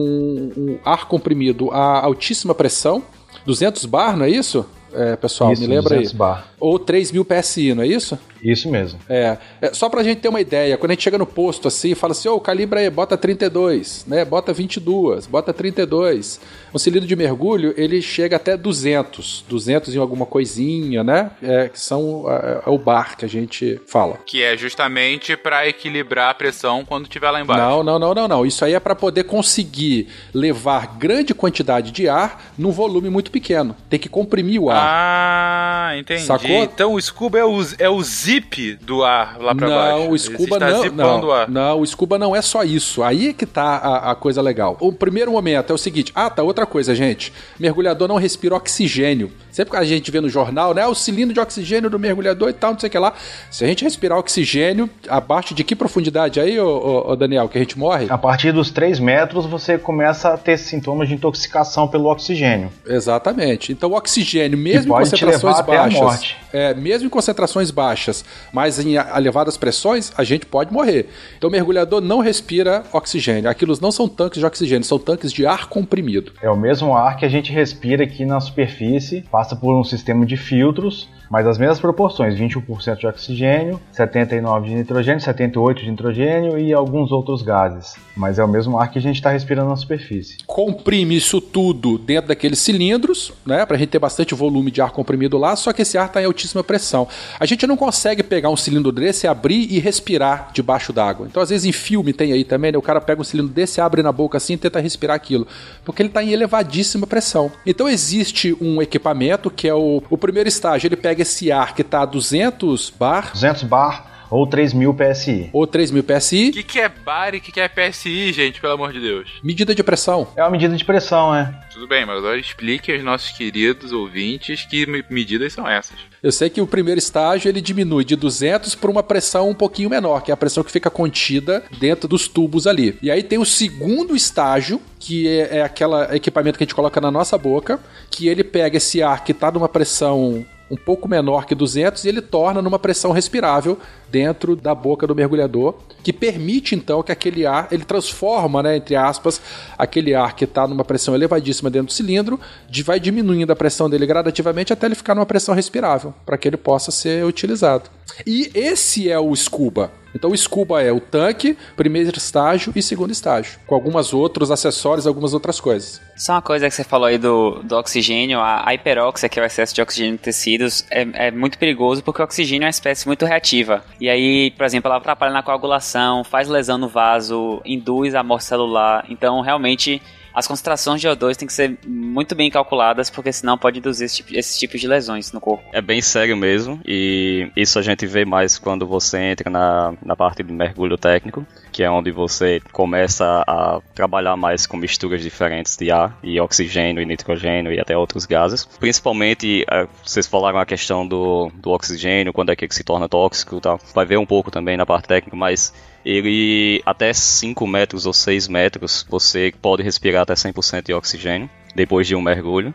um ar comprimido a altíssima pressão, 200 bar, não é isso? É, pessoal, Isso, me lembra aí. 200 bar. Ou 3000 PSI, não é isso? Isso mesmo. É, é, só pra gente ter uma ideia, quando a gente chega no posto assim, fala assim, ô, calibra aí, bota 32, né, bota 22, bota 32. Um cilindro de mergulho, ele chega até 200, 200 em alguma coisinha, né, é, que são é, é o bar que a gente fala. Que é justamente pra equilibrar a pressão quando estiver lá embaixo. Não, não, não, não, não. Isso aí é para poder conseguir levar grande quantidade de ar num volume muito pequeno. Tem que comprimir o ar. Ah, entendi. Sacou? Então o scuba é o, é o zip do ar lá pra baixo. Não, o scuba está não, não, o ar. não, o scuba não é só isso. Aí é que tá a, a coisa legal. O primeiro momento é o seguinte: ah, tá, outra coisa, gente. Mergulhador não respira oxigênio. Sempre que a gente vê no jornal, né? O cilindro de oxigênio do mergulhador e tal, não sei o que lá. Se a gente respirar oxigênio, abaixo de que profundidade aí, ô, ô, ô, Daniel, que a gente morre? A partir dos 3 metros você começa a ter sintomas de intoxicação pelo oxigênio. Exatamente. Então o oxigênio, mesmo em concentrações baixas, é, mesmo em concentrações baixas, mas em elevadas pressões, a gente pode morrer. Então o mergulhador não respira oxigênio. Aquilo não são tanques de oxigênio, são tanques de ar comprimido. É o mesmo ar que a gente respira aqui na superfície, passa por um sistema de filtros, mas as mesmas proporções, 21% de oxigênio, 79 de nitrogênio, 78 de nitrogênio e alguns outros gases. Mas é o mesmo ar que a gente está respirando na superfície. Comprime isso tudo dentro daqueles cilindros, né, pra gente ter bastante volume de ar comprimido lá, só que esse ar está em altíssima pressão. A gente não consegue pegar um cilindro desse, abrir e respirar debaixo d'água. Então, às vezes em filme tem aí também, né, o cara pega um cilindro desse, abre na boca assim e tenta respirar aquilo, porque ele está em elevadíssima pressão. Então existe um equipamento que é o, o primeiro estágio, ele pega esse ar que está a 200 bar 200 bar ou 3000 PSI. ou 3000 PSI, O que, que é bar e o que, que é PSI, gente, pelo amor de Deus? medida de pressão. É uma medida de pressão, é. Tudo bem, mas agora explique aos nossos queridos ouvintes que me- medidas são essas. Eu sei que o primeiro estágio ele diminui de 200 para uma pressão um pouquinho menor, que é a pressão que fica contida dentro dos tubos ali. E aí tem o segundo estágio, que é, é aquele equipamento que a gente coloca na nossa boca, que ele pega esse ar que está numa pressão um pouco menor que 200 e ele torna numa pressão respirável dentro da boca do mergulhador, que permite então que aquele ar, ele transforma, né, entre aspas, aquele ar que está numa pressão elevadíssima dentro do cilindro, de, vai diminuindo a pressão dele gradativamente até ele ficar numa pressão respirável, para que ele possa ser utilizado. E esse é o scuba. Então o scuba é o tanque, primeiro estágio e segundo estágio, com alguns outros acessórios, algumas outras coisas. Só uma coisa que você falou aí do, do oxigênio, a hiperóxia, que é o excesso de oxigênio em tecidos, é, é muito perigoso porque o oxigênio é uma espécie muito reativa. E aí, por exemplo, ela atrapalha na coagulação, faz lesão no vaso, induz a morte celular. Então, realmente, as concentrações de O2 têm que ser muito bem calculadas, porque senão pode induzir esse tipo, esses tipos de lesões no corpo. É bem sério mesmo, e isso a gente vê mais quando você entra na, na parte de mergulho técnico, que é onde você começa a trabalhar mais com misturas diferentes de ar, e oxigênio, e nitrogênio, e até outros gases. Principalmente, é, vocês falaram a questão do, do oxigênio, quando é que se torna tóxico e tal. Vai ver um pouco também na parte técnica, mas ele até 5 metros ou 6 metros você pode respirar até 100% de oxigênio depois de um mergulho.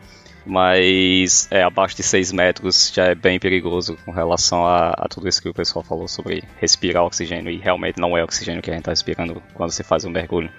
Mas é, abaixo de 6 metros já é bem perigoso com relação a, a, tudo isso que o pessoal falou sobre respirar oxigênio. E realmente não é oxigênio que a gente está respirando quando você faz um mergulho.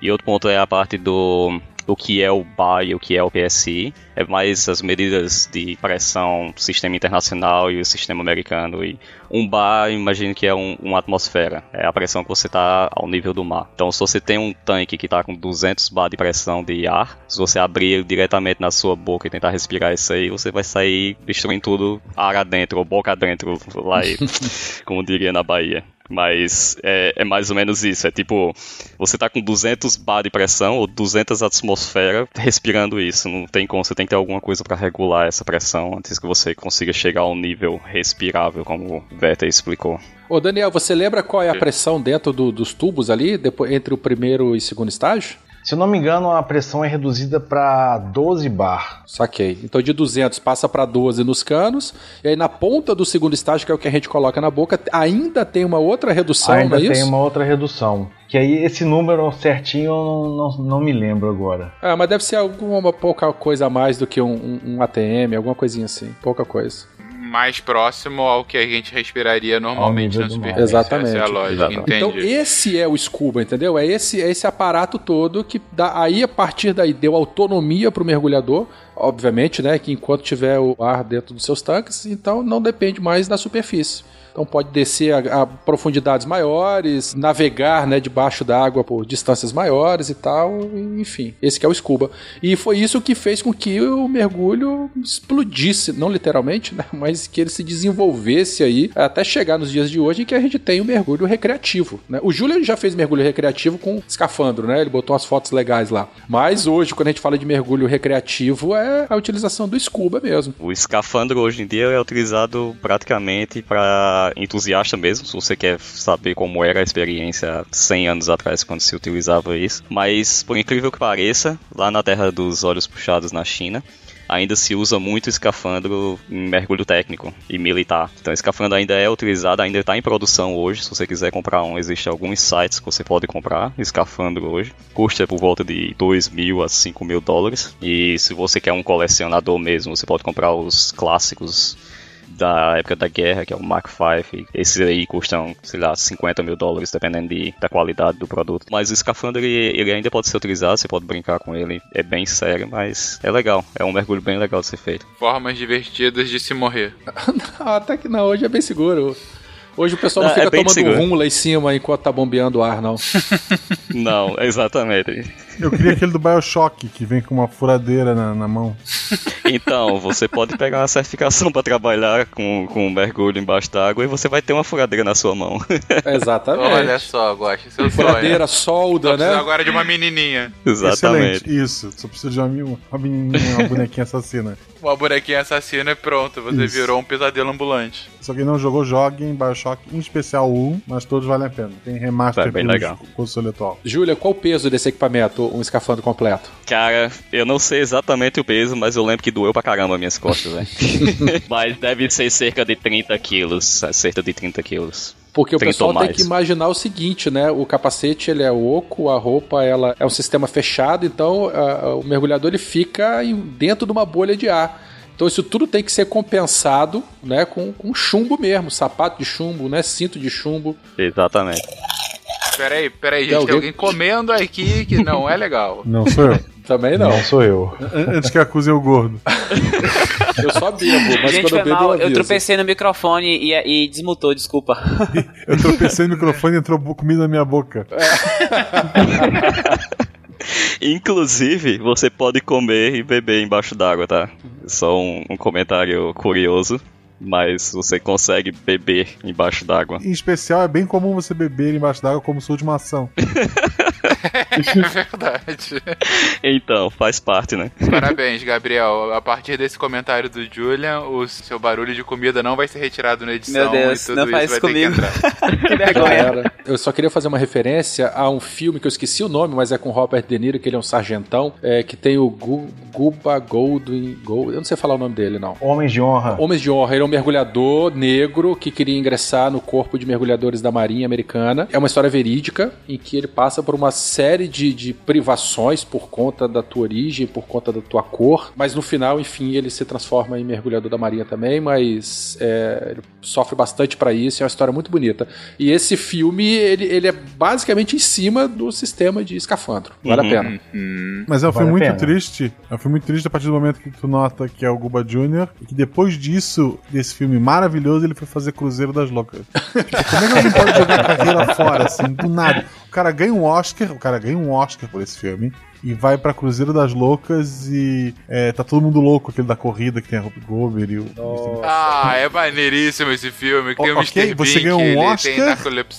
E outro ponto é a parte do o que é o BA e o que é o PSI, é mais as medidas de pressão do sistema internacional e o sistema americano. E um bar, imagino que é um, uma atmosfera, é a pressão que você está ao nível do mar. Então, se você tem um tanque que está com 200 bar de pressão de ar, se você abrir ele diretamente na sua boca e tentar respirar isso aí, você vai sair destruindo tudo ar adentro, ou boca adentro, lá, como diria na Bahia. Mas é, é, mais ou menos isso. É tipo, você tá com 200 bar de pressão ou 200 atmosfera respirando isso. Não tem como, você tem que ter alguma coisa para regular essa pressão antes que você consiga chegar a um nível respirável, como o Veta explicou. Ô Daniel, você lembra qual é a pressão dentro do, dos tubos ali, depois, entre o primeiro e segundo estágio? Se eu não me engano, a pressão é reduzida para 12 bar. Saquei. Então de 200 passa para 12 nos canos, e aí na ponta do segundo estágio, que é o que a gente coloca na boca, ainda tem uma outra redução, ainda não é tem isso? uma outra redução. Que aí esse número certinho eu não, não, não me lembro agora. É, mas deve ser alguma pouca coisa a mais do que um, um, um ATM, alguma coisinha assim. Pouca coisa mais próximo ao que a gente respiraria normalmente na superfície. Exatamente. Essa é a lógica, entendi. Então esse é o scuba, entendeu? É esse, é esse aparato todo que dá, aí a partir daí deu autonomia para o mergulhador, obviamente, né, que enquanto tiver o ar dentro dos seus tanques, então não depende mais da superfície. Então pode descer a, a profundidades maiores, navegar né, debaixo d'água por distâncias maiores e tal. Enfim, esse é o scuba. E foi isso que fez com que o mergulho explodisse, não literalmente, né, mas que ele se desenvolvesse aí até chegar nos dias de hoje em que a gente tem o mergulho recreativo. Né? O Júlio já fez mergulho recreativo com escafandro, né? Ele botou umas fotos legais lá. Mas hoje, quando a gente fala de mergulho recreativo, é a utilização do scuba mesmo. O escafandro hoje em dia é utilizado praticamente para entusiasta mesmo, se você quer saber como era a experiência 100 anos atrás quando se utilizava isso. Mas, por incrível que pareça, lá na Terra dos Olhos Puxados na China, ainda se usa muito escafandro em mergulho técnico e militar. Então, escafandro ainda é utilizado, ainda está em produção hoje. Se você quiser comprar um, existem alguns sites que você pode comprar escafandro hoje. Custa por volta de 2 mil a 5 mil dólares. E se você quer um colecionador mesmo, você pode comprar os clássicos da época da guerra, que é o Mark V. Esses aí custam, sei lá, 50 mil dólares, dependendo de, da qualidade do produto. Mas o escafandro, ele, ele ainda pode ser utilizado, você pode brincar com ele. É bem sério, mas é legal. É um mergulho bem legal de ser feito. Formas divertidas de se morrer. não, até que não, hoje é bem seguro. Hoje o pessoal não, não fica é tomando seguro. rum lá em cima enquanto tá bombeando o ar, não. não, exatamente. Eu queria aquele do Bioshock, que vem com uma furadeira na, na mão. Então, você pode pegar uma certificação para trabalhar com, com um mergulho embaixo d'água e você vai ter uma furadeira na sua mão. Exatamente. Olha só, Guache, seu Furadeira, solda, só né? agora de uma menininha. Exatamente. Excelente, isso. Só precisa de uma, uma menininha, uma bonequinha assassina. Uma bonequinha assassina e pronto, você isso. virou um pesadelo ambulante. Se quem não jogou, jogue em Bioshock, em especial o 1, mas todos valem a pena. Tem remaster é bem legal. console atual. Júlia, qual o peso desse equipamento, um escafandro completo? Cara, eu não sei exatamente o peso, mas eu lembro que doeu pra caramba minhas costas, velho. mas deve ser cerca de 30 quilos, cerca de 30 quilos. Porque o pessoal tem que imaginar o seguinte, né? O capacete ele é oco, a roupa ela é um sistema fechado, então a, a, o mergulhador ele fica dentro de uma bolha de ar. Então isso tudo tem que ser compensado, né, com, com chumbo mesmo, sapato de chumbo, né, cinto de chumbo. Exatamente. Peraí, peraí, Tem gente. Tem alguém- alguém comendo aqui que não é legal. Não sou eu. Também não. Não sou eu. An- Antes que acusem o gordo. Eu só bebo, mas Gente, quando eu bebo mal. eu Eu tropecei no microfone e, e desmutou, desculpa. Eu tropecei no microfone e entrou comida na minha boca. Inclusive, você pode comer e beber embaixo d'água, tá? Só um, um comentário curioso. Mas você consegue beber embaixo d'água. Em especial, é bem comum você beber embaixo d'água como sua última ação. É verdade. Então, faz parte, né? Parabéns, Gabriel. A partir desse comentário do Julian, o seu barulho de comida não vai ser retirado na edição. Meu Deus, e tudo não faz vai isso ter que comigo. entrar. que vergonha. Galera, eu só queria fazer uma referência a um filme que eu esqueci o nome, mas é com Robert De Niro, que ele é um sargentão, é, que tem o Gu, Guba Goldwyn. Gold, eu não sei falar o nome dele, não. Homens de honra. Homens de Honra, ele é um mergulhador negro que queria ingressar no corpo de mergulhadores da Marinha Americana. É uma história verídica em que ele passa por uma série de, de privações por conta da tua origem, por conta da tua cor, mas no final, enfim, ele se transforma em mergulhador da Marinha também, mas é, ele sofre bastante pra isso, é uma história muito bonita. E esse filme, ele, ele é basicamente em cima do sistema de escafandro. Vale Uhum. a pena. Mas é um Vale filme muito pena. triste. É um filme muito triste a partir do momento que tu nota que é o Guba Jr. E que depois disso, desse filme maravilhoso, ele foi fazer Cruzeiro das Loucas. Como é que alguém pode jogar a carreira fora, assim, do nada? Cara ganha um Oscar, o cara ganha um Oscar por esse filme. E vai pra Cruzeiro das Loucas e é, tá todo mundo louco, aquele da corrida que tem a Rupi Gober e o. Ah, é maneiríssimo esse filme. Que tem o O- ok, Mr. você Bean, ganhou um Oscar.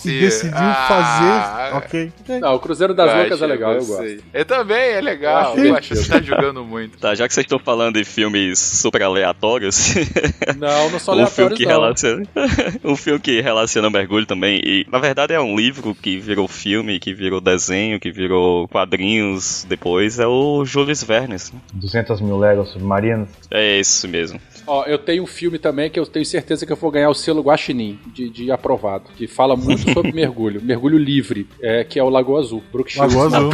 E decidiu Ah, fazer. Ok. Não, o Cruzeiro das Vai, Loucas é legal, eu gostei. gosto. Eu também, é legal. Eu Eu acho que você tá jogando muito. Tá, já que vocês estão falando de filmes super aleatórios, Não, não são um filme que não. relaciona um filme que relaciona mergulho também e na verdade é um livro que virou filme, que virou desenho, que virou quadrinhos depois é o Jules Verne. né? 200 mil léguas submarinas. É esse mesmo. Ó, eu tenho um filme também que eu tenho certeza que eu vou ganhar o selo Guaxinim de, de aprovado, que fala muito sobre mergulho, mergulho livre, é, que é o Lagoa Azul. Brook Shields. Lagoa Azul.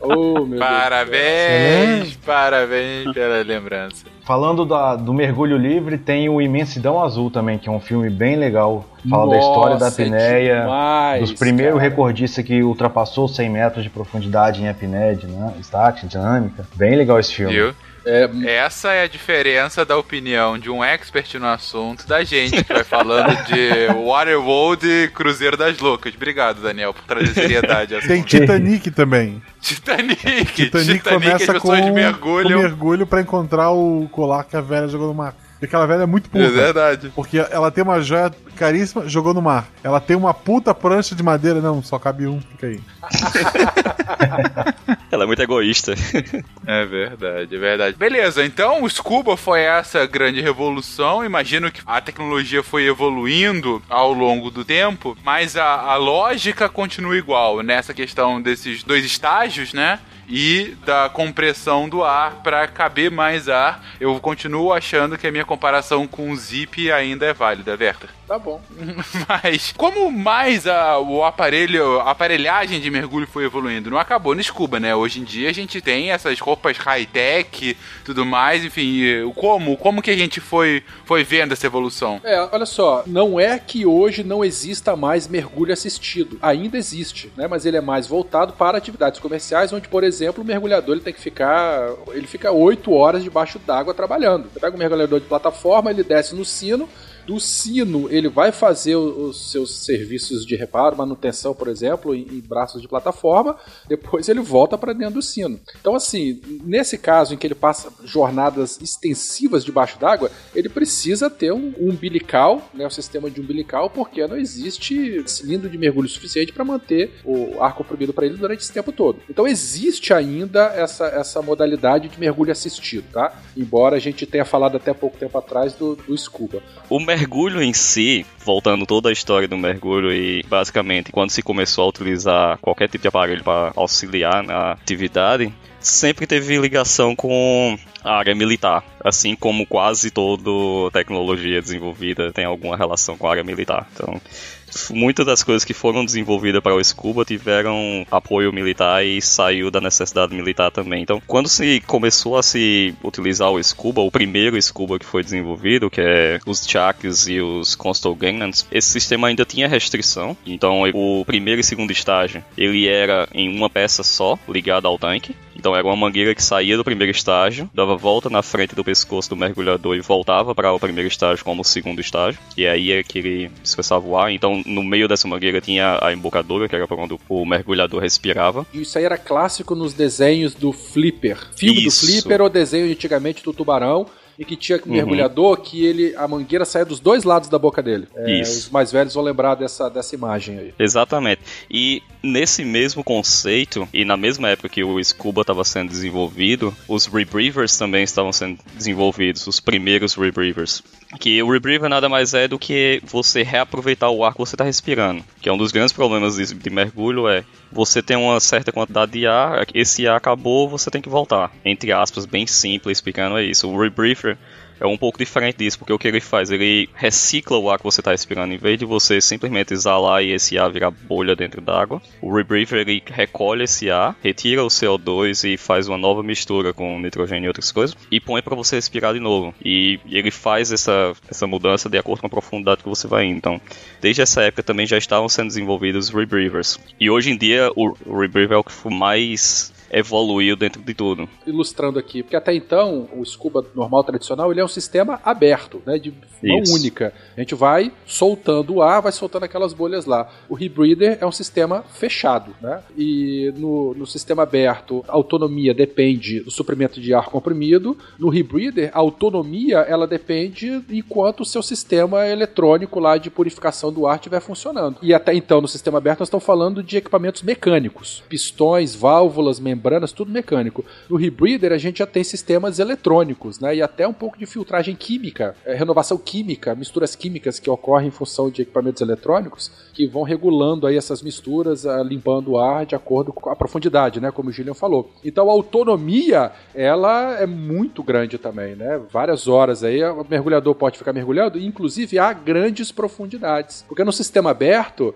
oh, meu Parabéns, parabéns pela lembrança. Falando da- do mergulho livre, tem o Imensidão Azul também, que é um filme bem legal. Fala da Nossa, história da é apneia, demais, dos primeiros cara. recordistas que ultrapassou 100 metros de profundidade em apneia né, estática, dinâmica. Bem legal esse filme. Viu? É, Essa é a diferença da opinião de um expert no assunto da gente que vai falando de Waterworld e Cruzeiro das Loucas. Obrigado, Daniel, por trazer seriedade a essa Tem Titanic também. Titanic. Titanic, Titanic, começa com, pessoas com mergulham. mergulho pra encontrar o colar que a velha jogou no mar. E aquela velha é muito puta. É verdade. Porque ela tem uma joia caríssima, jogou no mar. Ela tem uma puta prancha de madeira. Não, só cabe um, fica aí. Ela é muito egoísta. É verdade, é verdade. Beleza, então o Scuba foi essa grande revolução. Imagino que a tecnologia foi evoluindo ao longo do tempo, mas a, a lógica continua igual nessa questão desses dois estágios, né? E da compressão do ar para caber mais ar. Eu continuo achando que a minha comparação com o Zip ainda é válida, Verta. Tá bom. Mas como mais a, o aparelho, a aparelhagem de mergulho foi evoluindo, não acabou no scuba, né? Hoje em dia a gente tem essas roupas high-tech, tudo mais, enfim, como, como que a gente foi, foi vendo essa evolução? É, olha só, não é que hoje não exista mais mergulho assistido. Ainda existe, né? Mas ele é mais voltado para atividades comerciais, onde, por exemplo, o mergulhador ele tem que ficar. Ele fica 8 horas debaixo d'água trabalhando. Você pega um mergulhador de plataforma, ele desce no sino. Do sino, ele vai fazer os seus serviços de reparo, manutenção, por exemplo, em, em braços de plataforma. Depois ele volta para dentro do sino. Então, assim, nesse caso em que ele passa jornadas extensivas debaixo d'água, ele precisa ter um umbilical, né, o sistema de umbilical, porque não existe cilindro de mergulho suficiente para manter o ar comprimido para ele durante esse tempo todo. Então existe ainda essa, essa modalidade de mergulho assistido, tá? Embora a gente tenha falado até pouco tempo atrás do, do scuba. O mergulho em si, voltando toda a história do mergulho e basicamente quando se começou a utilizar qualquer tipo de aparelho para auxiliar na atividade, sempre teve ligação com a área militar, assim como quase toda tecnologia desenvolvida tem alguma relação com a área militar. Então, muitas das coisas que foram desenvolvidas para o Scuba tiveram apoio militar e saiu da necessidade militar também. Então, quando se começou a se utilizar o Scuba, o primeiro Scuba que foi desenvolvido, que é os Chaks e os Coastal Ganglands, esse sistema ainda tinha restrição. Então, o primeiro e segundo estágio, ele era em uma peça só, ligada ao tanque. Então era uma mangueira que saía do primeiro estágio, dava volta na frente do pescoço do mergulhador e voltava para o primeiro estágio como o segundo estágio. E aí é que ele dispersava o ar. Então no meio dessa mangueira tinha a embocadura, que era para onde o mergulhador respirava. E isso aí era clássico nos desenhos do Flipper. Filme Isso. do Flipper ou desenho antigamente do Tubarão. E que tinha um mergulhador que ele a mangueira saía dos dois lados da boca dele. É, Isso. Os mais velhos vão lembrar dessa, dessa imagem aí. Exatamente. E nesse mesmo conceito, e na mesma época que o Scuba estava sendo desenvolvido, os Rebreathers também estavam sendo desenvolvidos, os primeiros Rebreathers. Que o Rebreather nada mais é do que você reaproveitar o ar que você está respirando. Que é um dos grandes problemas de, de mergulho é você tem uma certa quantidade de ar, esse ar acabou, você tem que voltar. Entre aspas, bem simples explicando é isso. O Rebreather é um pouco diferente disso, porque o que ele faz? Ele recicla o ar que você está respirando, em vez de você simplesmente exalar e esse ar virar bolha dentro d'água. O rebreather ele recolhe esse ar, retira o CO2 e faz uma nova mistura com nitrogênio e outras coisas, e põe para você respirar de novo. E ele faz essa, essa mudança de acordo com a profundidade que você vai indo. Então, desde essa época também já estavam sendo desenvolvidos os rebreathers. E hoje em dia o, o rebreather é o que mais evoluiu dentro de tudo. Ilustrando aqui, porque até então o scuba normal tradicional ele é um sistema aberto, né, de mão Isso. única. A gente vai soltando o ar, vai soltando aquelas bolhas lá. O rebreather é um sistema fechado, né? E no, no sistema aberto, a autonomia depende do suprimento de ar comprimido. No rebreather, a autonomia ela depende enquanto o seu sistema eletrônico lá de purificação do ar estiver funcionando. E até então, no sistema aberto, nós estamos falando de equipamentos mecânicos, pistões, válvulas, membranas, tudo mecânico. No rebreather, a gente já tem sistemas eletrônicos, né? E até um pouco de filtragem química, é, renovação química, misturas químicas que ocorrem em função de equipamentos eletrônicos que vão regulando aí essas misturas, ah, limpando o ar de acordo com a profundidade, né? Como o Gillian falou. Então a autonomia, ela é muito grande também, né? Várias horas aí, o mergulhador pode ficar mergulhando, inclusive a grandes profundidades. Porque no sistema aberto,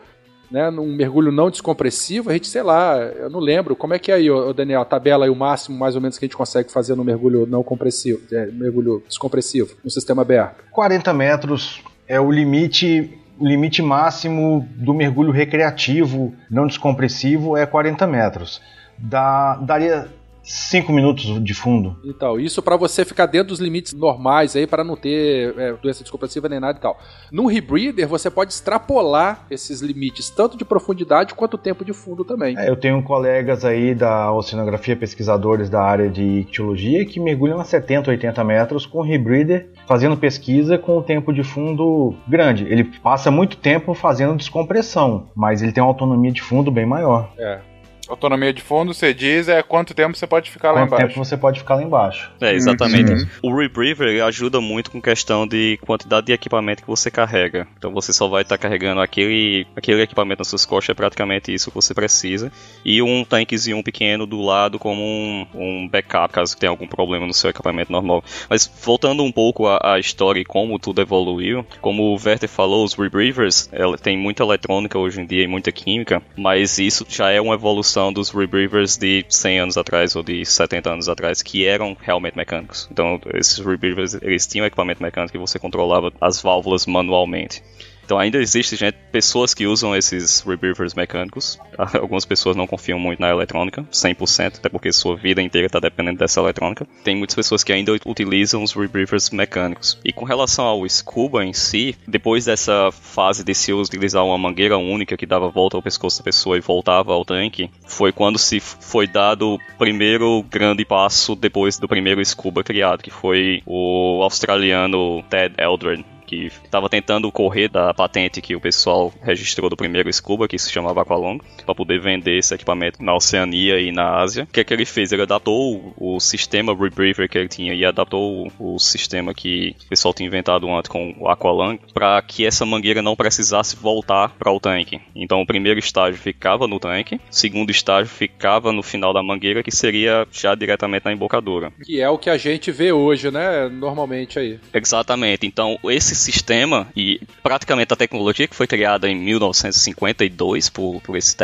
né, num mergulho não descompressivo, a gente, sei lá, eu não lembro, como é que é aí, Daniel, a tabela aí, o máximo mais ou menos que a gente consegue fazer no mergulho não compressivo, é, mergulho descompressivo, no sistema aberto? 40 metros é o limite, limite máximo do mergulho recreativo não descompressivo é 40 metros. Dá, daria 5 minutos de fundo. Então, isso para você ficar dentro dos limites normais aí, para não ter é, doença descompressiva nem nada e tal. No rebreather, você pode extrapolar esses limites, tanto de profundidade quanto tempo de fundo também. É, eu tenho colegas aí da oceanografia, pesquisadores da área de ictiologia, que mergulham a 70, 80 metros com rebreather, fazendo pesquisa com o tempo de fundo grande. Ele passa muito tempo fazendo descompressão, mas ele tem uma autonomia de fundo bem maior. É. Autonomia de fundo, você diz, é quanto tempo você pode ficar lá Quanto embaixo. tempo você pode ficar lá embaixo? É, exatamente. Uhum. O Rebreather ele ajuda muito com questão de quantidade de equipamento que você carrega. Então você só vai estar carregando aquele, aquele equipamento nas suas costas, é praticamente isso que você precisa. E um tanquezinho pequeno do lado como um, um backup, caso tenha algum problema no seu equipamento normal. Mas voltando um pouco à, à história e como tudo evoluiu, como o Werther falou, os Rebreathers, ela tem muita eletrônica hoje em dia e muita química, mas isso já é uma evolução dos Rebreathers de 100 anos atrás ou de 70 anos atrás, que eram realmente mecânicos. Então, esses Rebreathers, eles tinham equipamento mecânico e você controlava as válvulas manualmente. Então ainda existe gente, pessoas que usam esses rebreathers mecânicos. Algumas pessoas não confiam muito na eletrônica, 100%, até porque sua vida inteira está dependendo dessa eletrônica. Tem muitas pessoas que ainda utilizam os rebreathers mecânicos. E com relação ao scuba em si, depois dessa fase de se utilizar uma mangueira única que dava volta ao pescoço da pessoa e voltava ao tanque, foi quando se foi dado o primeiro grande passo depois do primeiro scuba criado, que foi o australiano Ted Eldred que estava tentando correr da patente que o pessoal registrou do primeiro Scuba, que se chamava Aqualong. Para poder vender esse equipamento na Oceania e na Ásia. O que é que ele fez? Ele adaptou o sistema rebreather que ele tinha e adaptou o sistema que o pessoal tinha inventado antes com o Aqualung para que essa mangueira não precisasse voltar para o tanque. Então o primeiro estágio ficava no tanque, o segundo estágio ficava no final da mangueira, que seria já diretamente na embocadura. Que é o que a gente vê hoje, né? Normalmente aí. Exatamente. Então esse sistema e praticamente a tecnologia que foi criada em 1952 por, por esse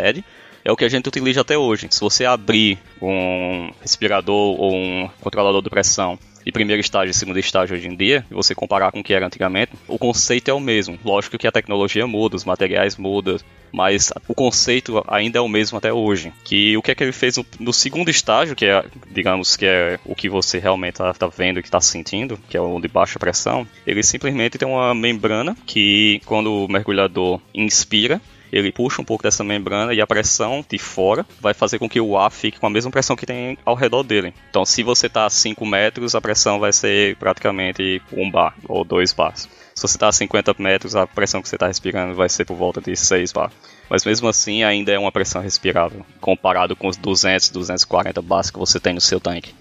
É o que a gente utiliza até hoje. Se você abrir um respirador ou um controlador de pressão de primeiro estágio e segundo estágio hoje em dia, e você comparar com o que era antigamente, o conceito é o mesmo. Lógico que a tecnologia muda, os materiais mudam, mas o conceito ainda é o mesmo até hoje. Que o que é que ele fez no, segundo estágio, que é, digamos, que é o que você realmente está tá vendo, que está sentindo, que é o de baixa pressão, ele simplesmente tem uma membrana que, quando o mergulhador inspira, ele puxa um pouco dessa membrana e a pressão de fora vai fazer com que o ar fique com a mesma pressão que tem ao redor dele. Então, se você está a 5 metros, a pressão vai ser praticamente 1 um bar ou 2 bars. Se você está a 50 metros, a pressão que você está respirando vai ser por volta de 6 bar. Mas mesmo assim, ainda é uma pressão respirável, comparado com os 200, 240 bars que você tem no seu tanque.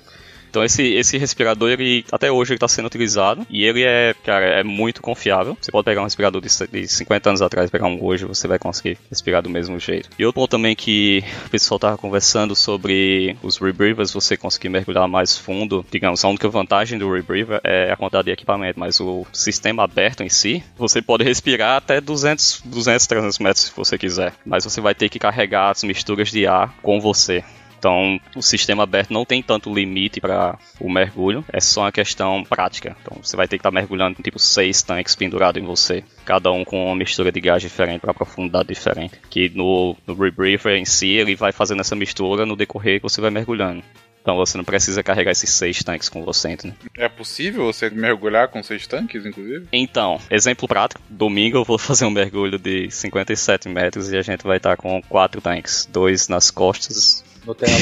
Então esse, esse respirador, ele até hoje está sendo utilizado e ele é, cara, é muito confiável. Você pode pegar um respirador de, de 50 anos atrás, pegar um hoje, você vai conseguir respirar do mesmo jeito. E outro ponto também que o pessoal estava conversando sobre os rebreathers, você conseguir mergulhar mais fundo. Digamos, a única vantagem do rebreather é a quantidade de equipamento, mas o sistema aberto em si, você pode respirar até 200, 200 300 metros se você quiser, mas você vai ter que carregar as misturas de ar com você. Então, o sistema aberto não tem tanto limite para o mergulho, é só uma questão prática. Então, você vai ter que estar tá mergulhando com tipo seis tanques pendurados em você, cada um com uma mistura de gás diferente para profundidade diferente. Que no, no rebreather em si, ele vai fazendo essa mistura no decorrer que você vai mergulhando. Então você não precisa carregar esses seis tanques com você, entendeu? É possível você mergulhar com seis tanques, inclusive? Então, exemplo prático, domingo eu vou fazer um mergulho de 57 metros e a gente vai estar com quatro tanques, dois nas costas, Nutella.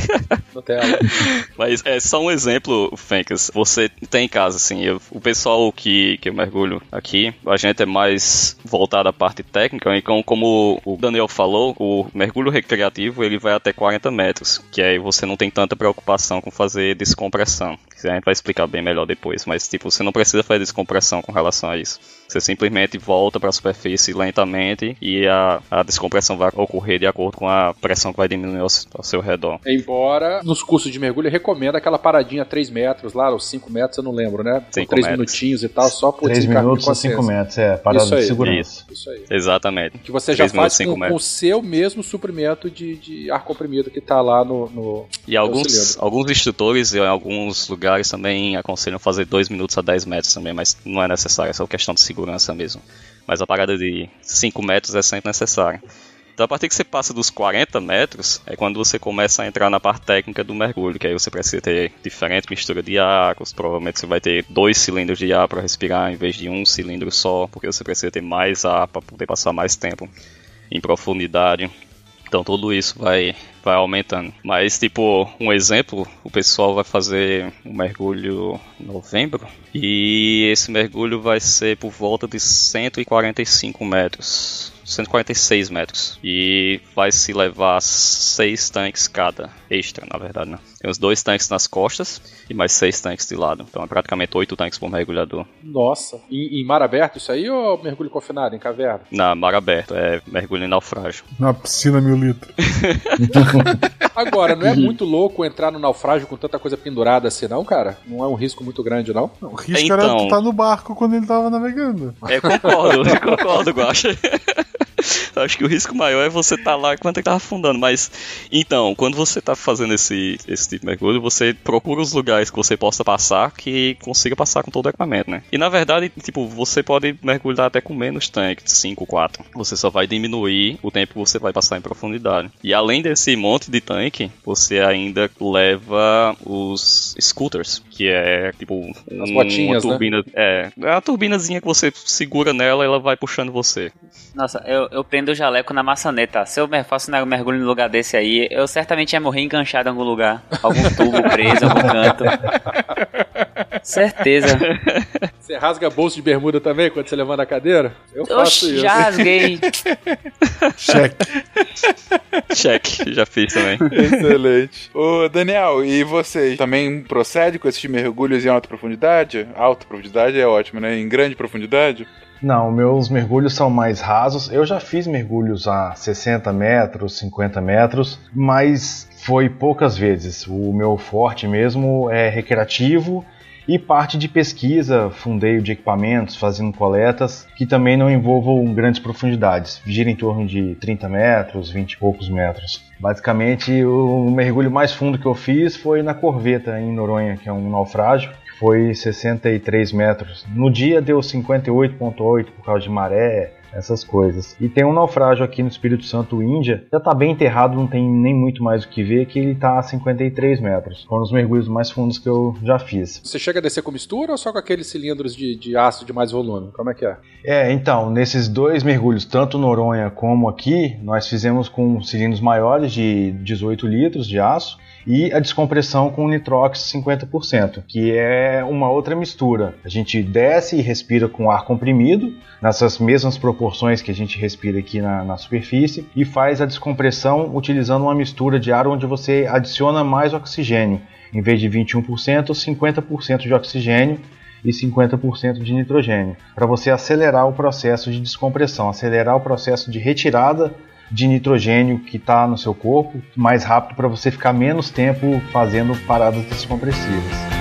Nutella. Mas é só um exemplo, Fencas. Você tem em casa, assim, eu, o pessoal que, que eu mergulho aqui, a gente é mais voltado à parte técnica, então como o Daniel falou, o mergulho recreativo ele vai até 40 metros, que aí você não tem tanta preocupação com fazer descompressão. A gente vai explicar bem melhor depois, mas tipo, você não precisa fazer descompressão com relação a isso. Você simplesmente volta para a superfície lentamente e a, a descompressão vai ocorrer de acordo com a pressão que vai diminuir ao, ao seu redor. Embora nos cursos de mergulho recomenda aquela paradinha 3 metros lá, ou 5 metros, eu não lembro, né? 3 minutinhos e tal, só por 3 minutos ou 5 metros, é, parada isso aí, de segurança. Isso, isso aí. Exatamente. Que você já faz com, com o seu mesmo suprimento de, de ar comprimido que tá lá no. no e alguns, alguns instrutores em alguns lugares também aconselham fazer 2 minutos a 10 metros também, mas não é necessário, é só questão de segurança mesmo. Mas a parada de 5 metros é sempre necessária. Então, a partir que você passa dos 40 metros, é quando você começa a entrar na parte técnica do mergulho, que aí você precisa ter diferente mistura de ar, provavelmente você vai ter dois cilindros de ar para respirar em vez de um cilindro só, porque você precisa ter mais ar para poder passar mais tempo em profundidade. Então tudo isso vai, vai aumentando. Mas, tipo, um exemplo, o pessoal vai fazer um mergulho em novembro. E esse mergulho vai ser por volta de 145 metros. 146 metros. E vai se levar seis tanques cada, extra, na verdade, né? Tem uns dois tanques nas costas e mais seis tanques de lado. Então é praticamente oito tanques por mergulhador. Nossa. E em mar aberto isso aí ou mergulho confinado, em caverna? Na mar aberto, é mergulho em naufrágio. Na piscina mil litros. Agora, não é muito louco entrar no naufrágio com tanta coisa pendurada assim, não, cara? Não é um risco muito grande, não? não o risco então, era estar no barco quando ele tava navegando. É, concordo, eu concordo, Guacha. Acho que o risco maior é você estar tá lá enquanto ele tá afundando. Mas, então, quando você tá fazendo esse, esse tipo de mergulho, você procura os lugares que você possa passar que consiga passar com todo o equipamento, né? E na verdade, tipo, você pode mergulhar até com menos tanque, 5, 4. Você só vai diminuir o tempo que você vai passar em profundidade. E além desse monte de tanque, você ainda leva os scooters, que é tipo um, As botinhas, uma turbina. Né? É, é a turbinazinha que você segura nela e ela vai puxando você. Nossa, eu, eu prendo o jaleco na maçaneta. Se eu faço um mergulho no lugar desse aí, eu certamente ia morrer enganchado em algum lugar. Algum tubo preso, algum canto. Certeza. Você rasga bolso de bermuda também quando você levanta a cadeira? Eu faço Oxi, isso. já rasguei. Cheque. Check, já fiz também. Excelente. Ô, Daniel, e vocês também procede com esses mergulhos em alta profundidade? Alta profundidade é ótimo, né? Em grande profundidade? Não, meus mergulhos são mais rasos. Eu já fiz mergulhos a 60 metros, 50 metros, mas foi poucas vezes. O meu forte mesmo é recreativo e parte de pesquisa, fundeio de equipamentos, fazendo coletas, que também não envolvam grandes profundidades, gira em torno de 30 metros, 20 e poucos metros. Basicamente, o mergulho mais fundo que eu fiz foi na Corveta, em Noronha, que é um naufrágio, foi 63 metros. No dia deu 58,8 por causa de maré, essas coisas. E tem um naufrágio aqui no Espírito Santo, Índia, já está bem enterrado, não tem nem muito mais o que ver, que ele está a 53 metros. Foram os mergulhos mais fundos que eu já fiz. Você chega a descer com mistura ou só com aqueles cilindros de, de aço de mais volume? Como é que é? É, então, nesses dois mergulhos, tanto Noronha como aqui, nós fizemos com cilindros maiores de 18 litros de aço e a descompressão com nitrox 50%, que é uma outra mistura. A gente desce e respira com ar comprimido, nessas mesmas proporções que a gente respira aqui na, na superfície, e faz a descompressão utilizando uma mistura de ar onde você adiciona mais oxigênio. Em vez de 21%, 50% de oxigênio e 50% de nitrogênio, para você acelerar o processo de descompressão, acelerar o processo de retirada de nitrogênio que está no seu corpo mais rápido para você ficar menos tempo fazendo paradas descompressivas.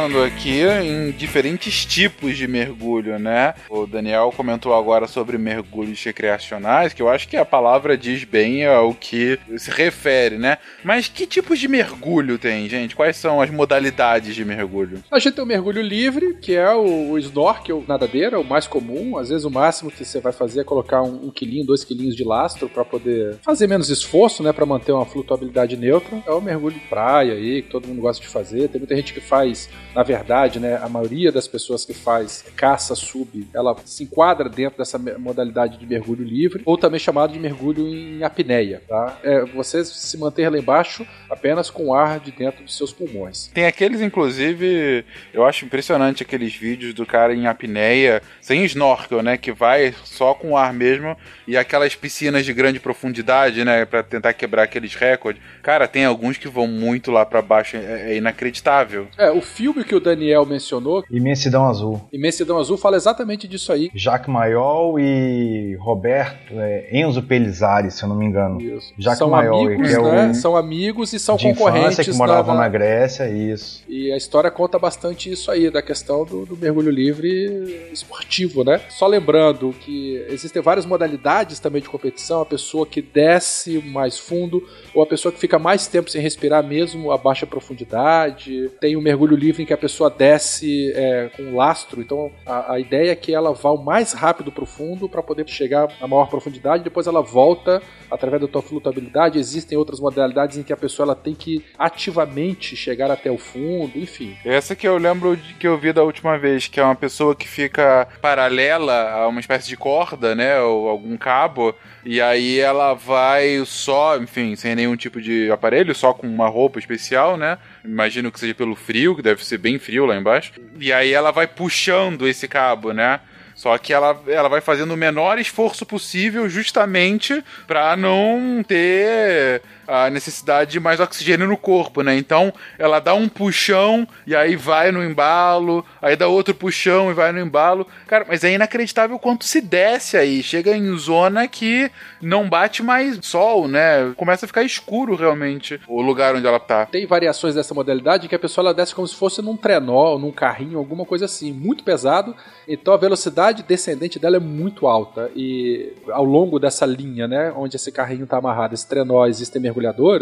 Entrando aqui em diferentes tipos de mergulho, né? O Daniel comentou agora sobre mergulhos recreacionais, que eu acho que a palavra diz bem ao que se refere, né? Mas que tipos de mergulho tem, gente? Quais são as modalidades de mergulho? A gente tem o mergulho livre, que é o, o snorkel, nadadeira, o mais comum. Às vezes o máximo que você vai fazer é colocar um, um quilinho, dois quilinhos de lastro para poder fazer menos esforço, né? Para manter uma flutuabilidade neutra. É o mergulho de praia aí, que todo mundo gosta de fazer. Tem muita gente que faz, na verdade, né? A maioria das pessoas que faz caça sub, ela se enquadra dentro dessa modalidade de mergulho livre, ou também chamado de mergulho em apneia, tá? É você se manter lá embaixo apenas com ar de dentro dos seus pulmões. Tem aqueles, inclusive, eu acho impressionante aqueles vídeos do cara em apneia, sem snorkel, né? Que vai só com ar mesmo, e aquelas piscinas de grande profundidade, né? Pra tentar quebrar aqueles recordes. Cara, tem alguns que vão muito lá pra baixo, é, é inacreditável. É, o filme que o Daniel mencionou, Imensidão Azul. Imensidão Azul, fala exatamente disso aí. Jacques Maiol e Roberto é, Enzo Pelizari, se eu não me engano. Jacques são Maiol, amigos, é né? São amigos e são de concorrentes. infância que moravam na- na Grécia, isso. E a história conta bastante isso aí, da questão do, do mergulho livre esportivo, né? Só lembrando que existem várias modalidades também de competição, a pessoa que desce mais fundo, ou a pessoa que fica mais tempo sem respirar mesmo a baixa profundidade. Tem o mergulho livre em que a pessoa desce é, com lastro, então a, a ideia é que ela vá o mais rápido pro fundo para poder chegar a maior profundidade, depois ela volta através da tua flutuabilidade. Existem outras modalidades em que a pessoa ela tem que ativamente chegar até o fundo, enfim. Essa que eu lembro de que eu vi da última vez, que é uma pessoa que fica paralela a uma espécie de corda, né? Ou algum cabo. E aí ela vai só, enfim, sem nenhum tipo de aparelho, só com uma roupa especial, né? Imagino que seja pelo frio, que deve ser bem frio lá embaixo. E aí ela vai puxando esse cabo, né? Só que ela, ela vai fazendo o menor esforço possível justamente para não ter a necessidade de mais oxigênio no corpo, né? Então ela dá um puxão e aí vai no embalo, aí dá outro puxão e vai no embalo. Cara, mas é inacreditável quanto se desce aí. Chega em zona que não bate mais sol, né? Começa a ficar escuro realmente o lugar onde ela tá. Tem variações dessa modalidade que a pessoa ela desce como se fosse num trenó, num carrinho, alguma coisa assim, muito pesado. Então a velocidade descendente dela é muito alta e ao longo dessa linha, né, onde esse carrinho está amarrado, esse trenó, existem mergulhadores,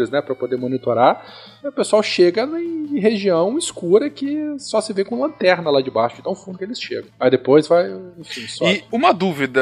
né, para poder monitorar. o pessoal chega em região escura que só se vê com lanterna lá de baixo, de tão fundo que eles chegam. Aí depois vai, enfim, sobe. E uma dúvida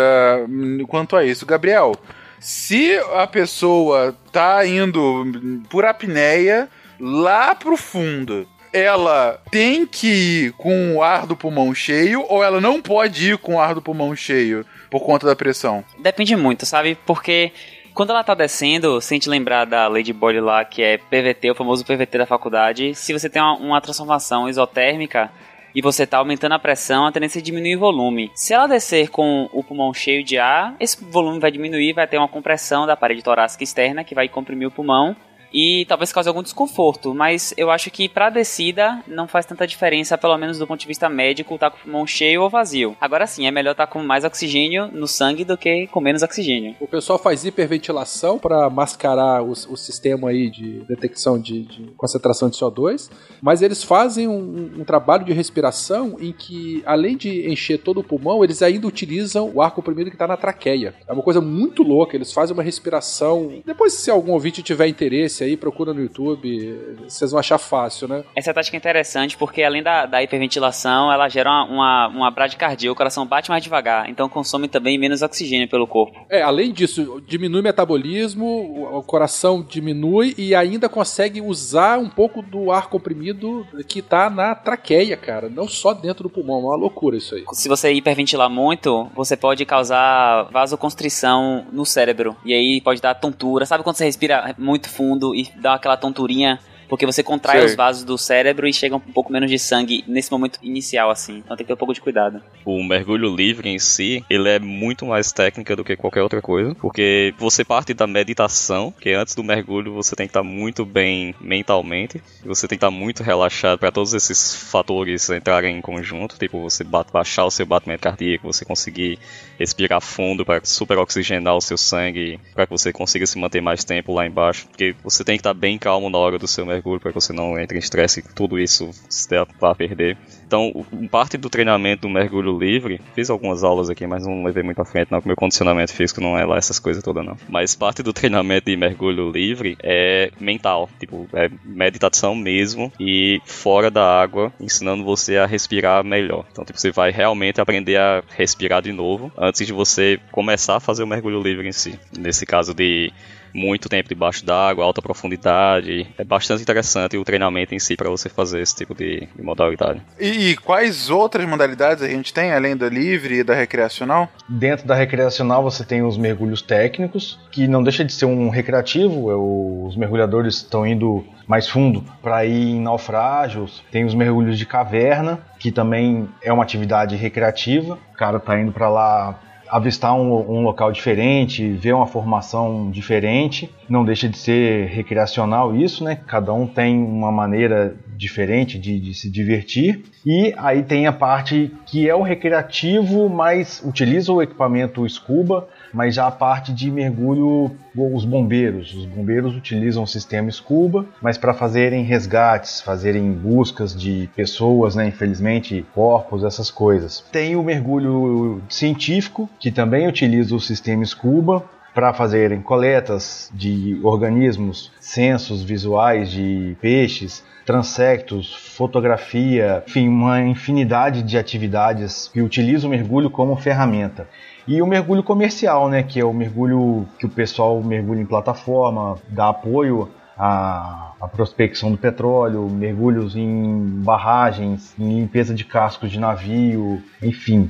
quanto a isso, Gabriel. Se a pessoa tá indo por apneia lá pro fundo, ela tem que ir com o ar do pulmão cheio ou ela não pode ir com o ar do pulmão cheio por conta da pressão? Depende muito, sabe? Porque quando ela tá descendo, se a gente lembrar da Lady Boy lá, que é PVT, o famoso PVT da faculdade, se você tem uma, uma transformação isotérmica e você tá aumentando a pressão, a tendência é diminuir o volume. Se ela descer com o pulmão cheio de ar, esse volume vai diminuir, vai ter uma compressão da parede torácica externa que vai comprimir o pulmão e talvez cause algum desconforto, mas eu acho que para descida não faz tanta diferença, pelo menos do ponto de vista médico, estar tá com o pulmão cheio ou vazio. Agora sim, é melhor estar tá com mais oxigênio no sangue do que com menos oxigênio. O pessoal faz hiperventilação para mascarar o, o, sistema aí de detecção de, de, concentração de CO2, mas eles fazem um, um, trabalho de respiração em que, além de encher todo o pulmão, eles ainda utilizam o ar comprimido que está na traqueia. É uma coisa muito louca, eles fazem uma respiração. Depois, se algum ouvinte tiver interesse, aí, procura no YouTube, vocês vão achar fácil, né? Essa tática é interessante porque além da, da hiperventilação, ela gera uma, uma, uma bradicardia, o coração bate mais devagar, então consome também menos oxigênio pelo corpo. É, além disso, diminui o metabolismo, o, o coração diminui e ainda consegue usar um pouco do ar comprimido que tá na traqueia, cara, não só dentro do pulmão, é uma loucura isso aí. Se você hiperventilar muito, você pode causar vasoconstrição no cérebro, e aí pode dar tontura, sabe quando você respira muito fundo e dá aquela tonturinha porque você contrai os vasos do cérebro e chega um pouco menos de sangue nesse momento inicial, assim. Então tem que ter um pouco de cuidado. O mergulho livre em si, ele é muito mais técnica do que qualquer outra coisa, porque você parte da meditação, que antes do mergulho você tem que estar muito bem mentalmente, você tem que estar muito relaxado para todos esses fatores entrarem em conjunto, tipo você baixar o seu batimento cardíaco, você conseguir respirar fundo para super oxigenar o seu sangue, para que você consiga se manter mais tempo lá embaixo, porque você tem que estar bem calmo na hora do seu mergulho mergulho para que você não entre em estresse, tudo isso se para perder. Então, parte do treinamento do mergulho livre, fiz algumas aulas aqui, mas não levei muito à frente, não, que meu condicionamento físico não é lá essas coisas todas, não. Mas parte do treinamento de mergulho livre é mental, tipo, é meditação mesmo e fora da água, ensinando você a respirar melhor. Então, tipo, você vai realmente aprender a respirar de novo antes de você começar a fazer o mergulho livre em si. Nesse caso de muito tempo debaixo d'água, alta profundidade. É bastante interessante o treinamento em si para você fazer esse tipo de, de modalidade. E, e, quais outras modalidades a gente tem, além da livre e da recreacional? Dentro da recreacional você tem os mergulhos técnicos, que não deixa de ser um recreativo, é os mergulhadores estão indo mais fundo para ir em naufrágios. Tem os mergulhos de caverna, que também é uma atividade recreativa. O cara tá indo para lá avistar um, um, local diferente, ver uma formação diferente. Não deixa de ser recreacional isso, né? Cada um tem uma maneira diferente de, de, se divertir. E aí tem a parte que é o recreativo, mas utiliza o equipamento scuba mas já a parte de mergulho, os bombeiros. Os bombeiros utilizam o sistema Scuba, mas para fazerem resgates, fazerem buscas de pessoas, né, infelizmente, corpos, essas coisas. Tem o mergulho científico, que também utiliza o sistema Scuba, para fazerem coletas de organismos, censos visuais de peixes, transectos, fotografia, enfim, uma infinidade de atividades que utilizam o mergulho como ferramenta. E o mergulho comercial, né, que é o mergulho que o pessoal mergulha em plataforma, dá apoio à, prospecção do petróleo, mergulhos em barragens, em limpeza de cascos de navio, enfim,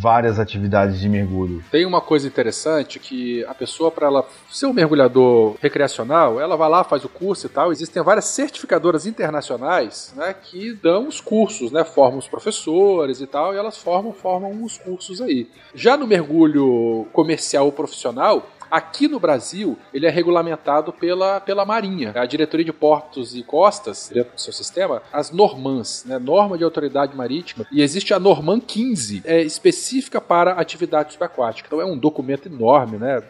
várias atividades de mergulho. Tem uma coisa interessante que a pessoa para ela ser um mergulhador recreacional, ela vai lá, faz o curso e tal. Existem várias certificadoras internacionais, né, que dão os cursos, né, formam os professores e tal, e elas formam formam os cursos aí. Já no mergulho comercial ou profissional, Aqui no Brasil, ele é regulamentado pela, pela Marinha, a Diretoria de Portos e Costas, dentro do seu sistema, as normans, né, norma de autoridade marítima, e existe a Norman 15, é específica para atividade subaquática. Então é um documento enorme, né,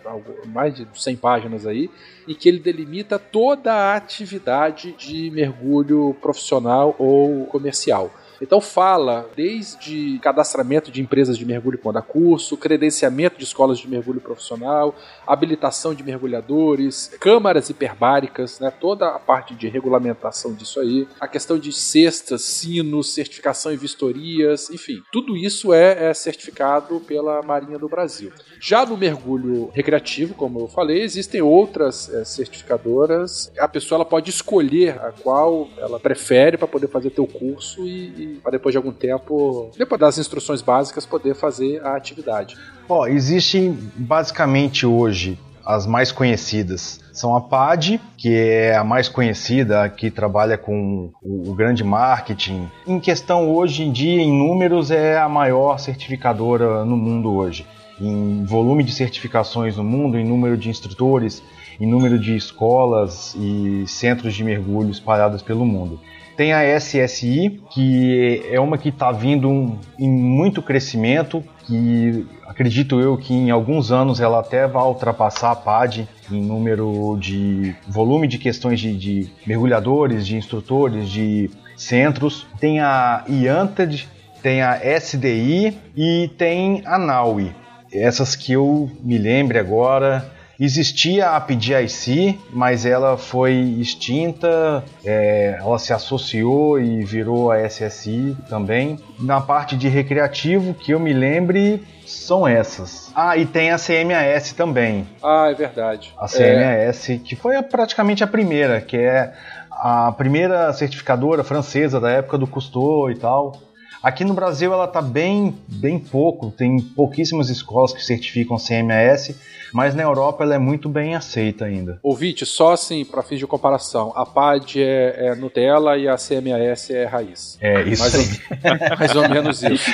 mais de 100 páginas aí, em que ele delimita toda a atividade de mergulho profissional ou comercial. Então fala desde cadastramento de empresas de mergulho com dar curso, credenciamento de escolas de mergulho profissional, habilitação de mergulhadores, câmaras hiperbáricas, né, toda a parte de regulamentação disso aí, a questão de cestas, sinos, certificação e vistorias, enfim, tudo isso é, é certificado pela Marinha do Brasil. Já no mergulho recreativo, como eu falei, existem outras é, certificadoras. A pessoa ela pode escolher a qual ela prefere para poder fazer teu curso e, e para depois de algum tempo, depois das instruções básicas, poder fazer a atividade. Ó, existem basicamente hoje as mais conhecidas são a PAD, que é a mais conhecida, que trabalha com o, grande marketing. Em questão hoje em dia, em números, é a maior certificadora no mundo hoje. Em volume de certificações no mundo, em número de instrutores, em número de escolas e centros de mergulho espalhados pelo mundo. Tem a SSI, que é uma que está vindo um, em muito crescimento, que acredito eu que em alguns anos ela até vai ultrapassar a PAD em número de volume de questões de, de mergulhadores, de instrutores, de centros. Tem a IANTED, tem a SDI e tem a NAUI. Essas que eu me lembre agora, Existia a PGIC, mas ela foi extinta, é, ela se associou e virou a SSI também. Na parte de recreativo, que eu me lembre, são essas. Ah, e tem a CMAS também. Ah, é verdade. A CMAS, é... que foi praticamente a primeira, que é a primeira certificadora francesa da época do Cousteau e tal. Aqui no Brasil ela está bem, bem pouco, tem pouquíssimas escolas que certificam CMAS, mas na Europa ela é muito bem aceita ainda. Ouvinte, só assim, para fins de comparação, a PAD é, é, Nutella e a CMAS é raiz. É, isso mais, ou, mais ou menos isso.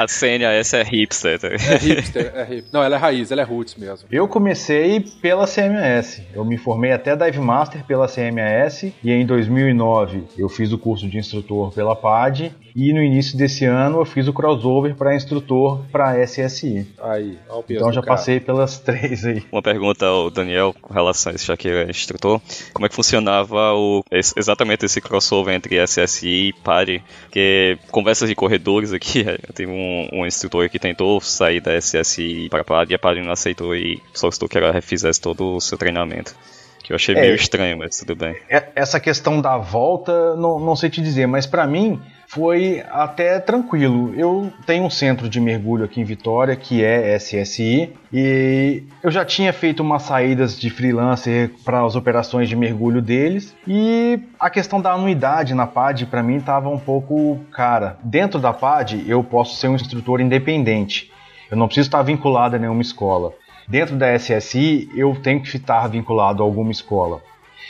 A CNAS é hipster. Tá? É hipster, é hipster. Não, ela é raiz, ela é roots mesmo. Eu comecei pela CMAS. Eu me formei até Dive Master pela CMAS e em 2009 eu fiz o curso de instrutor pela PAD e no início desse ano eu fiz o crossover para instrutor para SSI. Aí, ao Então já cara. passei pelas três aí. Uma pergunta ao Daniel com relação a esse já que é instrutor. Como é que funcionava o, exatamente esse crossover entre SSI e PAD? Porque conversas de corredores aqui, eu tenho um, um instrutor que tentou sair da SSI para PAD e a PAD não aceitou e solicitou que ela refizesse todo o seu treinamento. Que eu achei é, meio estranho, mas tudo bem. É, essa questão da volta, não, não sei te dizer, mas para mim foi até tranquilo. Eu tenho um centro de mergulho aqui em Vitória que é SSI e eu já tinha feito umas saídas de freelancer para as operações de mergulho deles e a questão da anuidade na PAD para mim estava um pouco cara. Dentro da PAD eu posso ser um instrutor independente. Eu não preciso estar vinculado a nenhuma escola. Dentro da SSI eu tenho que estar vinculado a alguma escola.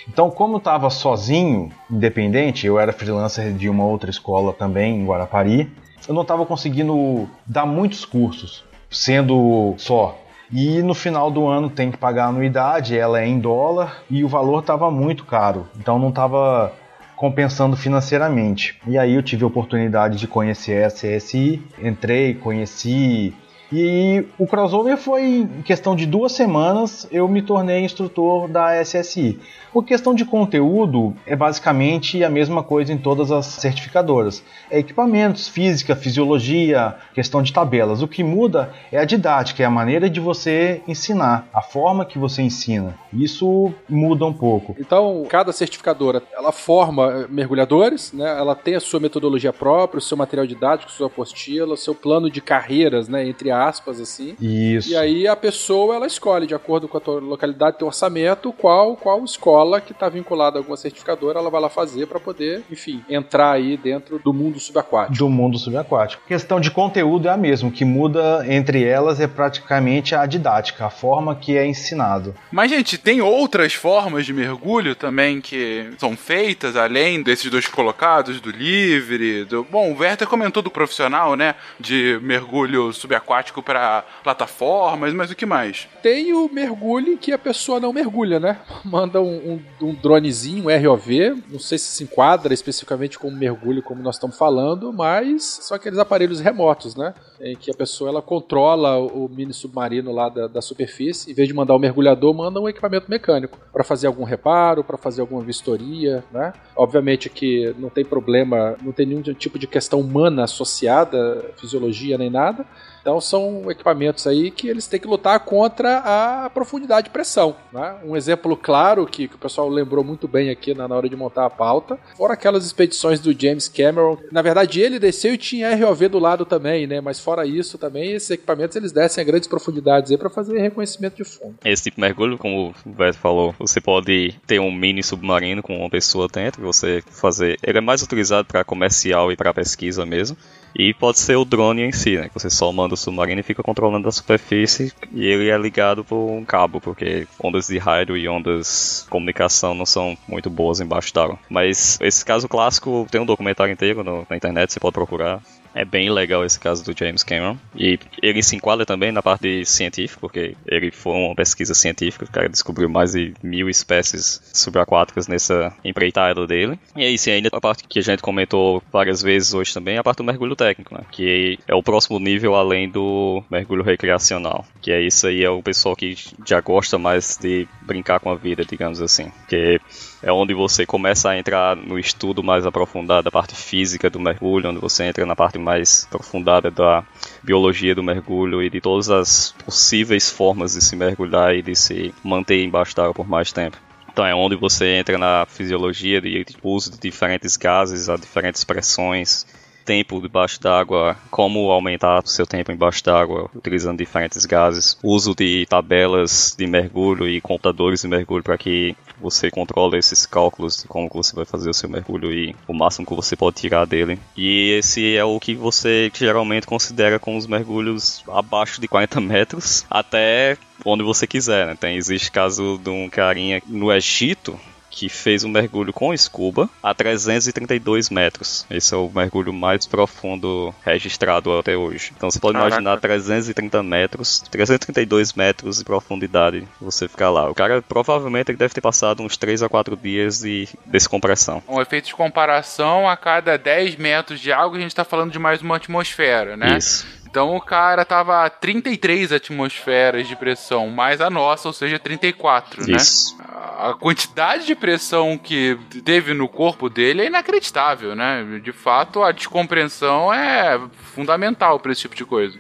Então, como estava sozinho, independente, eu era freelancer de uma outra escola também, em Guarapari, eu não estava conseguindo dar muitos cursos, sendo só. E no final do ano tem que pagar a anuidade, ela é em dólar e o valor estava muito caro, então não estava compensando financeiramente. E aí eu tive a oportunidade de conhecer a CSI, entrei, conheci, e o crossover foi em questão de duas semanas eu me tornei instrutor da SSI. Por questão de conteúdo, é basicamente a mesma coisa em todas as certificadoras. É equipamentos, física, fisiologia, questão de tabelas. O que muda é a didática, é a maneira de você ensinar, a forma que você ensina. Isso muda um pouco. Então, cada certificadora, ela forma mergulhadores, né? Ela tem a sua metodologia própria, o seu material didático, sua apostila, o seu plano de carreiras, né, entre aspas assim. Isso. E aí a pessoa ela escolhe de acordo com a tua localidade, teu orçamento, qual qual escola que está vinculada a alguma certificadora, ela vai lá fazer para poder, enfim, entrar aí dentro do mundo subaquático. Do mundo subaquático. A questão de conteúdo é a mesma, o que muda entre elas é praticamente a didática, a forma que é ensinado. Mas, gente, tem outras formas de mergulho também que são feitas, além desses dois colocados, do livre, do... Bom, o Werther comentou do profissional, né, de mergulho subaquático para plataformas, mas o que mais? Tem o mergulho que a pessoa não mergulha, né? Manda um, um, um dronezinho, um ROV, não sei se se enquadra especificamente como mergulho, como nós estamos falando, mas são aqueles aparelhos remotos, né? Em que a pessoa ela controla o mini submarino lá da, da superfície, em vez de mandar o mergulhador, manda um equipamento mecânico para fazer algum reparo, para fazer alguma vistoria, né? Obviamente que não tem problema, não tem nenhum tipo de questão humana associada, fisiologia nem nada. Então são equipamentos aí que eles têm que lutar contra a profundidade de pressão. Né? Um exemplo claro que, que, o pessoal lembrou muito bem aqui na, na, hora de montar a pauta foram aquelas expedições do James Cameron. Na verdade, ele desceu e tinha ROV do lado também, né? Mas fora isso também, esses equipamentos eles descem a grandes profundidades aí para fazer reconhecimento de fundo. Esse tipo de mergulho, como o Beto falou, você pode ter um mini submarino com uma pessoa dentro, você fazer. Ele é mais utilizado para comercial e para pesquisa mesmo. E pode ser o drone em si, né? Que você só manda o submarino e fica controlando a superfície e ele é ligado por um cabo, porque ondas de rádio e ondas de comunicação não são muito boas embaixo d'água. Mas esse caso clássico tem um documentário inteiro no, na internet, você pode procurar. É bem legal esse caso do James Cameron. E ele se enquadra também na parte científica, porque ele foi uma pesquisa científica. O cara descobriu mais de mil espécies subaquáticas nessa empreitada dele. E aí, sim, ainda a parte que a gente comentou várias vezes hoje também, a parte do mergulho técnico, né? Que é o próximo nível além do mergulho recreacional. Que é isso aí, é o pessoal que já gosta mais de brincar com a vida, digamos assim. Que é onde você começa a entrar no estudo mais aprofundado da parte física do mergulho, onde você entra na parte mais aprofundada da biologia do mergulho e de todas as possíveis formas de se mergulhar e de se manter embaixo d'água por mais tempo. Então é onde você entra na fisiologia de uso de diferentes gases a diferentes pressões, tempo debaixo d'água, como aumentar o seu tempo embaixo d'água utilizando diferentes gases, uso de tabelas de mergulho e computadores de mergulho para que você controle esses cálculos de como você vai fazer o seu mergulho e o máximo que você pode tirar dele. E esse é o que você geralmente considera com os mergulhos abaixo de 40 metros até onde você quiser. Né? Tem, existe caso de um carinha no Egito que fez um mergulho com scuba a 332 metros. Esse é o mergulho mais profundo registrado até hoje. Então você pode imaginar 330 metros, 332 metros de profundidade você ficar lá. O cara provavelmente deve ter passado uns 3 a 4 dias de descompressão. Um efeito de comparação, a cada 10 metros de água a gente está falando de mais uma atmosfera, né? Isso. Então o cara tava a 33 atmosferas de pressão, mais a nossa, ou seja, 34, Isso. né? A quantidade de pressão que teve no corpo dele é inacreditável, né? De fato, a descompreensão é fundamental para esse tipo de coisa.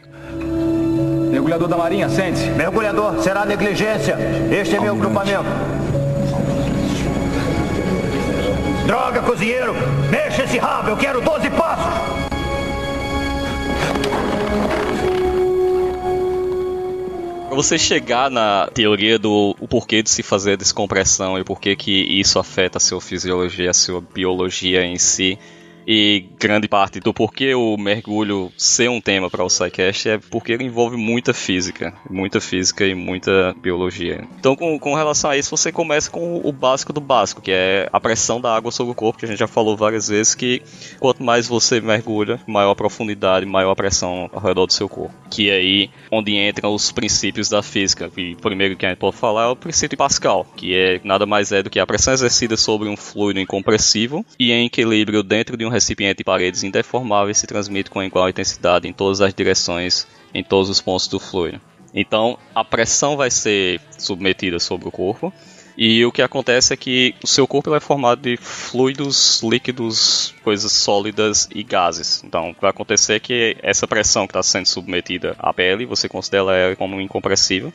Mergulhador da Marinha, sente-se. Mergulhador, será negligência. Este é meu agrupamento. Droga, cozinheiro! Mexa esse rabo, eu quero 12 passos! Você chegar na teoria do o porquê de se fazer descompressão e o porquê que isso afeta a sua fisiologia, a sua biologia em si, e grande parte do porquê o mergulho ser um tema para o SciCast é porque ele envolve muita física, muita física e muita biologia. Então, com, com relação a isso, você começa com o básico do básico, que é a pressão da água sobre o corpo, que a gente já falou várias vezes que quanto mais você mergulha, maior a profundidade, maior a pressão ao redor do seu corpo. Que é aí onde entram os princípios da física. E o primeiro que a gente pode falar é o princípio Pascal, que é nada mais é do que a pressão exercida sobre um fluido incompressível e em equilíbrio dentro de um recipiente de paredes indeformáveis se transmite com igual intensidade em todas as direções, em todos os pontos do fluido. Então, a pressão vai ser submetida sobre o corpo, e o que acontece é que o seu corpo é formado de fluidos, líquidos, coisas sólidas e gases. Então, o que vai acontecer é que essa pressão que está sendo submetida à pele, você considera ela como incompressível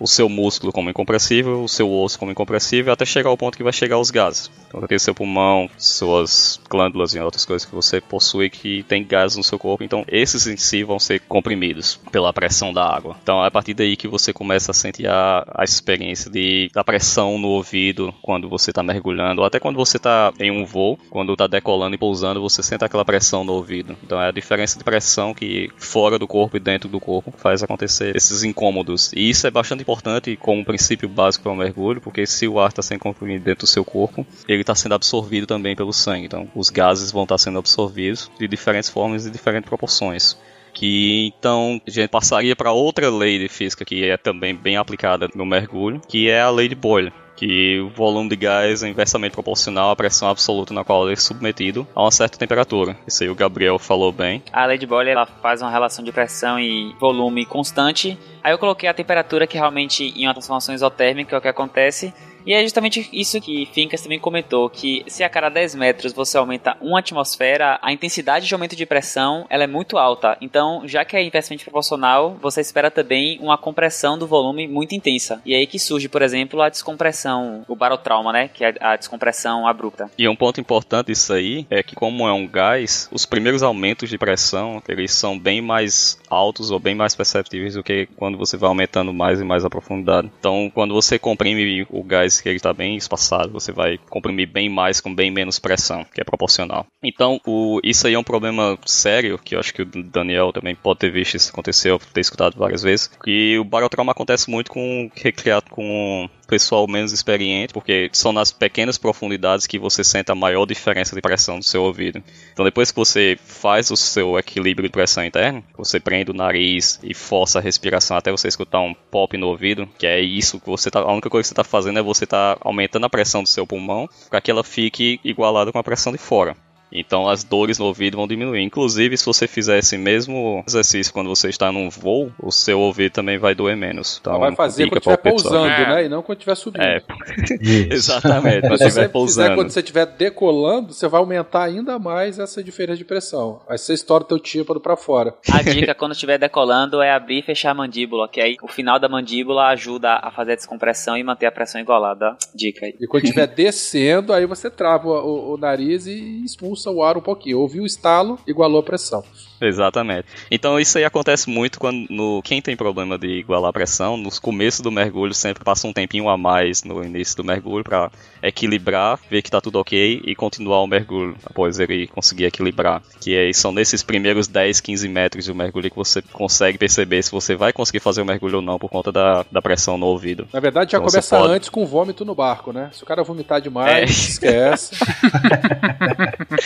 o seu músculo como incompressível, o seu osso como incompressível, até chegar ao ponto que vai chegar aos gases. Então, tem seu pulmão, suas glândulas e outras coisas que você possui que tem gases no seu corpo. Então, esses em si vão ser comprimidos pela pressão da água. Então, é a partir daí que você começa a sentir a, a experiência de, da pressão no ouvido quando você está mergulhando, ou até quando você está em um voo, quando está decolando e pousando, você sente aquela pressão no ouvido. Então, é a diferença de pressão que fora do corpo e dentro do corpo faz acontecer esses incômodos. E isso é bastante importante como princípio básico para o mergulho, porque se o ar está sendo comprimido dentro do seu corpo, ele está sendo absorvido também pelo sangue. Então, os gases vão estar sendo absorvidos de diferentes formas e diferentes proporções Que então a gente passaria para outra lei de física que é também bem aplicada no mergulho, que é a lei de Boyle que o volume de gás é inversamente proporcional à pressão absoluta na qual ele é submetido a uma certa temperatura. Isso aí o Gabriel falou bem. A lei de Boyle ela faz uma relação de pressão e volume constante. Aí eu coloquei a temperatura que realmente em uma transformação isotérmica é o que acontece. E é justamente isso que Fincas também comentou, que se a cada 10 metros você aumenta uma atmosfera, a intensidade de aumento de pressão ela é muito alta. Então, já que é inversamente proporcional, você espera também uma compressão do volume muito intensa. E é aí que surge, por exemplo, a descompressão, o barotrauma, né? Que é a descompressão abrupta. E um ponto importante disso aí é que como é um gás, os primeiros aumentos de pressão, eles são bem mais altos ou bem mais perceptíveis do que quando você vai aumentando mais e mais a profundidade. Então, quando você comprime o gás que ele está bem espaçado, você vai comprimir bem mais com bem menos pressão, que é proporcional. Então, o, isso aí é um problema sério, que eu acho que o Daniel também pode ter visto isso acontecer, ter escutado várias vezes, que o barotrauma acontece muito com recriado com pessoal menos experiente, porque são nas pequenas profundidades que você sente a maior diferença de pressão do seu ouvido. Então depois que você faz o seu equilíbrio de pressão interna, você prende o nariz e força a respiração até você escutar um pop no ouvido, que é isso que você tá, a única coisa que você está fazendo é você tá aumentando a pressão do seu pulmão para que ela fique igualada com a pressão de fora. Então as dores no ouvido vão diminuir. Inclusive, se você fizer esse mesmo exercício quando você está num voo, o seu ouvido também vai doer menos. Então, vai fazer quando estiver pousando, né? E não quando estiver subindo. É, exatamente. Quando estiver pousando. quando você estiver decolando, você vai aumentar ainda mais essa diferença de pressão. Aí você estoura o teu tímpano para fora. A dica quando estiver decolando é abrir e fechar a mandíbula, que aí o final da mandíbula ajuda a fazer a descompressão e manter a pressão igualada. Dica aí. E quando estiver descendo, aí você trava o, o nariz e expulsa expulsa o ar um pouquinho. Ouviu o estalo, igualou a pressão. Exatamente. Então isso aí acontece muito quando no, quem tem problema de igualar a pressão, nos começos do mergulho sempre passa um tempinho a mais no início do mergulho para equilibrar, ver que tá tudo ok e continuar o mergulho após ele conseguir equilibrar. Que aí são nesses primeiros 10, 15 metros do mergulho que você consegue perceber se você vai conseguir fazer o mergulho ou não por conta da, da pressão no ouvido. Na verdade já então, começa pode... antes com vômito no barco, né? Se o cara vomitar demais, é. esquece.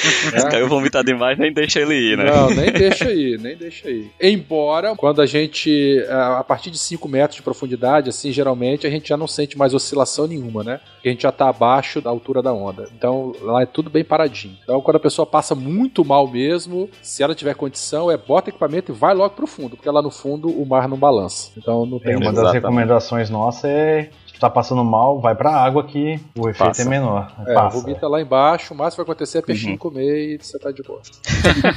Se o cara vomitar demais, nem deixa ele ir, né? Não, nem deixa aí, nem deixa aí. Embora, quando a gente, é, a partir de 5 metros de profundidade, assim, geralmente a gente já não sente mais oscilação nenhuma, né? Porque a gente já tá abaixo da altura da onda. Então lá é tudo bem paradinho. Então quando a pessoa passa muito mal mesmo, se ela tiver condição, é bota equipamento e vai logo pro fundo, porque lá no fundo o mar não balança. Então não tem. É, uma das recomendações nossas é tá passando mal, vai pra água que o efeito Passa. é menor. É, Passa. vomita lá embaixo, o máximo vai acontecer é peixinho uhum. comer e você tá de boa.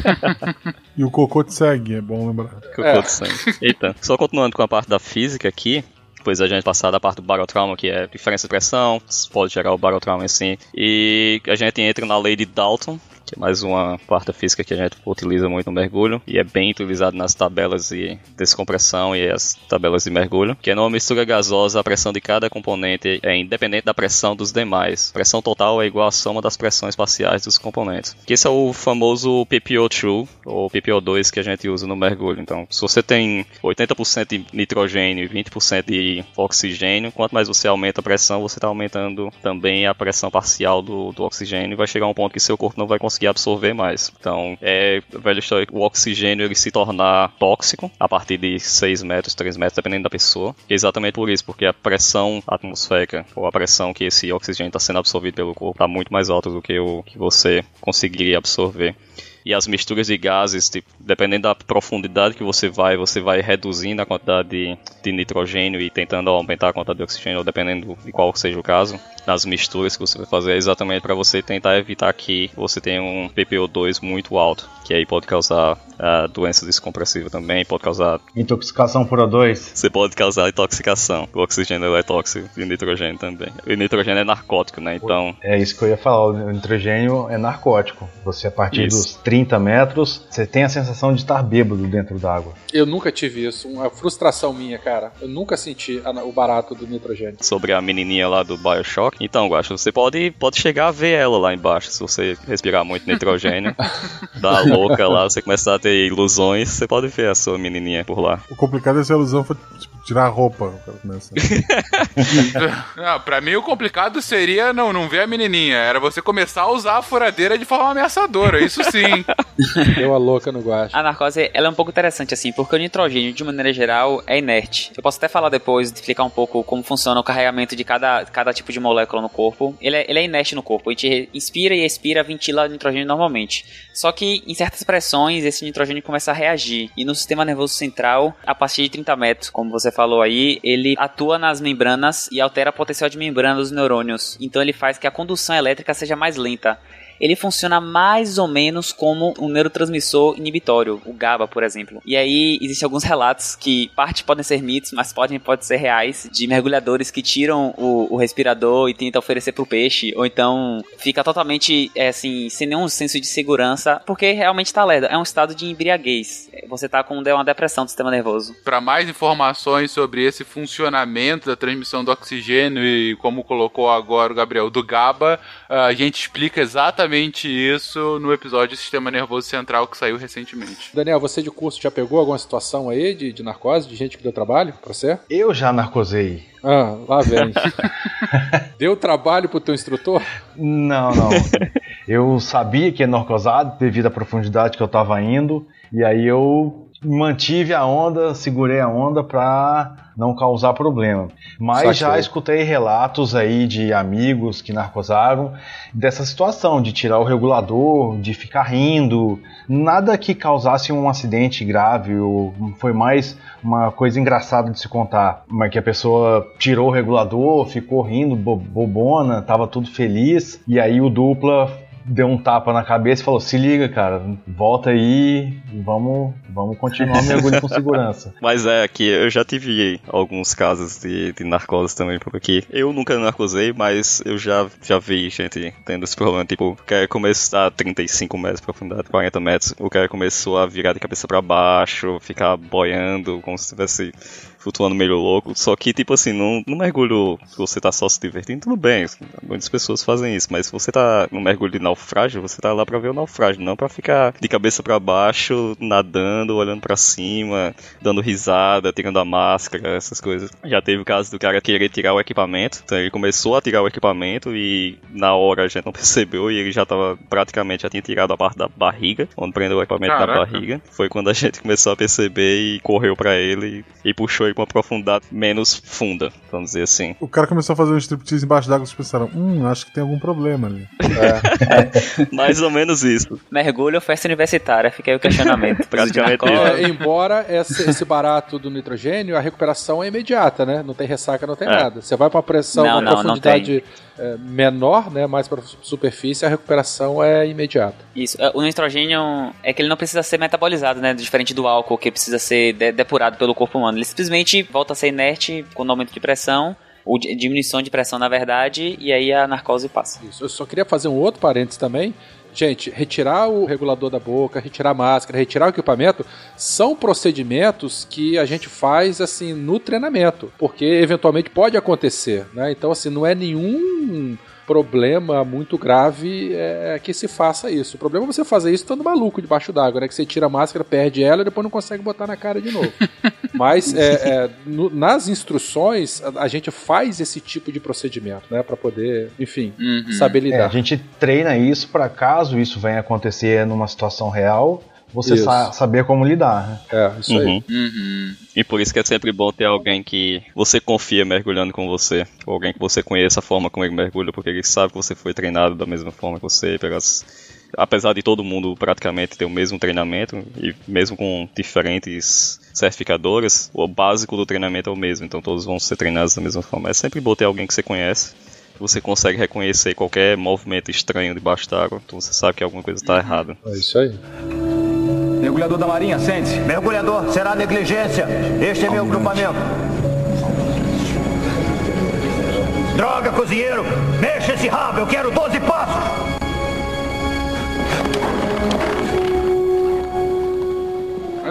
e o cocô te segue, é bom lembrar. Cocô é. te segue. Eita, só continuando com a parte da física aqui, depois a gente passar da parte do barotrauma, que é diferença de pressão, pode gerar o barotrauma assim. E a gente entra na lei de Dalton, que é mais uma parte física que a gente utiliza muito no mergulho e é bem utilizado nas tabelas de descompressão e as tabelas de mergulho, que é numa mistura gasosa, a pressão de cada componente é independente da pressão dos demais. A pressão total é igual à soma das pressões parciais dos componentes. Que esse é o famoso PPO2 ou PPO2 que a gente usa no mergulho. Então, se você tem 80% de nitrogênio e 20% de oxigênio, quanto mais você aumenta a pressão, você está aumentando também a pressão parcial do, do oxigênio e vai chegar um ponto que seu corpo não vai conseguir conseguir absorver mais. Então, é velha história, o oxigênio ele se tornar tóxico a partir de 6 metros, 3 metros, dependendo da pessoa. E exatamente por isso, porque a pressão atmosférica, ou a pressão que esse oxigênio está sendo absorvido pelo corpo, está muito mais alta do que o que você conseguiria absorver e as misturas de gases, tipo, dependendo da profundidade que você vai, você vai reduzindo a quantidade de, de nitrogênio e tentando aumentar a quantidade de oxigênio, dependendo de qual seja o caso, nas misturas que você vai fazer, é exatamente para você tentar evitar que você tenha um PPO2 muito alto, que aí pode causar uh, doença descompressiva também, pode causar... Intoxicação por O2. Você pode causar intoxicação, o oxigênio é tóxico e o nitrogênio também. O nitrogênio é narcótico, né, então... É isso que eu ia falar, o nitrogênio é narcótico. Você, a partir isso. dos 30 30 metros, você tem a sensação de estar bêbado dentro d'água. Eu nunca tive isso, uma frustração minha, cara. Eu nunca senti o barato do nitrogênio. Sobre a menininha lá do Bioshock, então, Guacho, você pode, pode chegar a ver ela lá embaixo, se você respirar muito nitrogênio, dá louca lá, você começar a ter ilusões, você pode ver a sua menininha por lá. O complicado é se a ilusão for tipo, tirar a roupa. Não, pra mim o complicado seria não, não ver a menininha. Era você começar a usar a furadeira de forma ameaçadora, isso sim. Deu a louca no guache. A narcose ela é um pouco interessante, assim, porque o nitrogênio, de maneira geral, é inerte. Eu posso até falar depois, explicar um pouco como funciona o carregamento de cada, cada tipo de molécula no corpo. Ele é, ele é inerte no corpo. A gente inspira e expira, ventila nitrogênio normalmente. Só que em certas pressões, esse nitrogênio começa a reagir. E no sistema nervoso central, a partir de 30 metros, como você falou aí, ele atua nas membranas e altera a potencial de membrana dos neurônios. Então ele faz que a condução elétrica seja mais lenta ele funciona mais ou menos como um neurotransmissor inibitório, o GABA, por exemplo. E aí existem alguns relatos que parte podem ser mitos, mas podem, podem ser reais, de mergulhadores que tiram o, o respirador e tentam oferecer pro peixe, ou então fica totalmente, é, assim, sem nenhum senso de segurança, porque realmente tá lerdo. É um estado de embriaguez. Você tá com uma depressão do sistema nervoso. Para mais informações sobre esse funcionamento da transmissão do oxigênio e como colocou agora o Gabriel do GABA, a gente explica exatamente isso no episódio Sistema Nervoso Central que saiu recentemente. Daniel, você de curso já pegou alguma situação aí de, de narcose, de gente que deu trabalho pra você? Eu já narcosei. Ah, lá vem. deu trabalho pro teu instrutor? Não, não. Eu sabia que é narcosado devido à profundidade que eu tava indo, e aí eu mantive a onda, segurei a onda pra não causar problema. Mas Saquei. já escutei relatos aí de amigos que narcosaram dessa situação de tirar o regulador, de ficar rindo, nada que causasse um acidente grave, ou foi mais uma coisa engraçada de se contar, mas que a pessoa tirou o regulador, ficou rindo, bo- bobona, tava tudo feliz, e aí o dupla deu um tapa na cabeça e falou: "Se liga, cara, volta aí, vamos, vamos continuar mergulho com segurança". Mas é que eu já tive alguns casos de, de narcose também por aqui. Eu nunca narcosei, mas eu já, já vi gente tendo esse problema. Tipo, o cara começou a 35 metros de profundidade, 40 metros. O cara começou a virar de cabeça pra baixo, ficar boiando, como se estivesse flutuando meio louco. Só que, tipo assim, num, num mergulho que você tá só se divertindo, tudo bem. Muitas pessoas fazem isso. Mas se você tá num mergulho de naufrágio, você tá lá pra ver o naufrágio, não pra ficar de cabeça pra baixo, nadando, olhando pra cima, dando risada, tirando a máscara, essas coisas. Já teve o caso do cara querer tirar o equipamento. Então ele começou a tirar o equipamento e na hora a gente não percebeu e ele já tava praticamente já tinha tirado a parte da barriga, onde prendeu o equipamento da Caraca. barriga. Foi quando a gente começou a perceber e correu pra ele e, e puxou ele pra uma profundidade menos funda, vamos dizer assim. O cara começou a fazer um striptease embaixo d'água e vocês pensaram, hum, acho que tem algum problema ali. Mais ou menos isso. Mergulho ou festa universitária? Fica aí o questionamento. Praticamente. É, embora esse, esse barato do nitrogênio, a recuperação é imediata, né? Não tem ressaca, não tem É. nada. Você vai pra pressão, Não, uma não, não profundidade é, menor, né? Mais pra superfície, a recuperação é imediata. Isso. É, O nitrogênio é que ele não precisa ser metabolizado, né? Diferente do álcool, que precisa ser de- depurado pelo corpo humano. Ele simplesmente volta a ser inerte quando aumento de pressão, ou di- diminuição de pressão, na verdade, e aí a narcose passa. Isso. Eu só queria fazer um outro parênteses também. Gente, retirar o regulador da boca, retirar a máscara, retirar o equipamento, são procedimentos que a gente faz assim no treinamento, porque eventualmente pode acontecer, né? Então assim, não é nenhum problema muito grave é, que se faça isso. O problema é você fazer isso estando maluco debaixo d'água, né? Que você tira a máscara, perde ela e depois não consegue botar na cara de novo. Mas é, é, no- nas instruções a, a gente faz esse tipo de procedimento, né? Pra poder, enfim, Uhum. saber É, lidar. a gente treina isso para caso isso venha acontecer numa situação real, você sa- saber como lidar. né? É, isso aí. Uhum. Uhum. E por isso que é sempre bom ter alguém que você confia mergulhando com você. Ou alguém que você conheça a forma como ele mergulha, porque ele sabe que você foi treinado da mesma forma que você, pelas... apesar de todo mundo praticamente ter o mesmo treinamento, e mesmo com diferentes certificadoras, o básico do treinamento é o mesmo, então todos vão ser treinados da mesma forma. É sempre bom ter alguém que você conhece, que você consegue reconhecer qualquer movimento estranho debaixo d'água, então você sabe que alguma coisa está errada. É isso aí. Mergulhador da Marinha, sente-se. Mergulhador, será negligência. Este é meu grupamento. Droga, cozinheiro! Mexa esse rabo, eu quero 12 passos!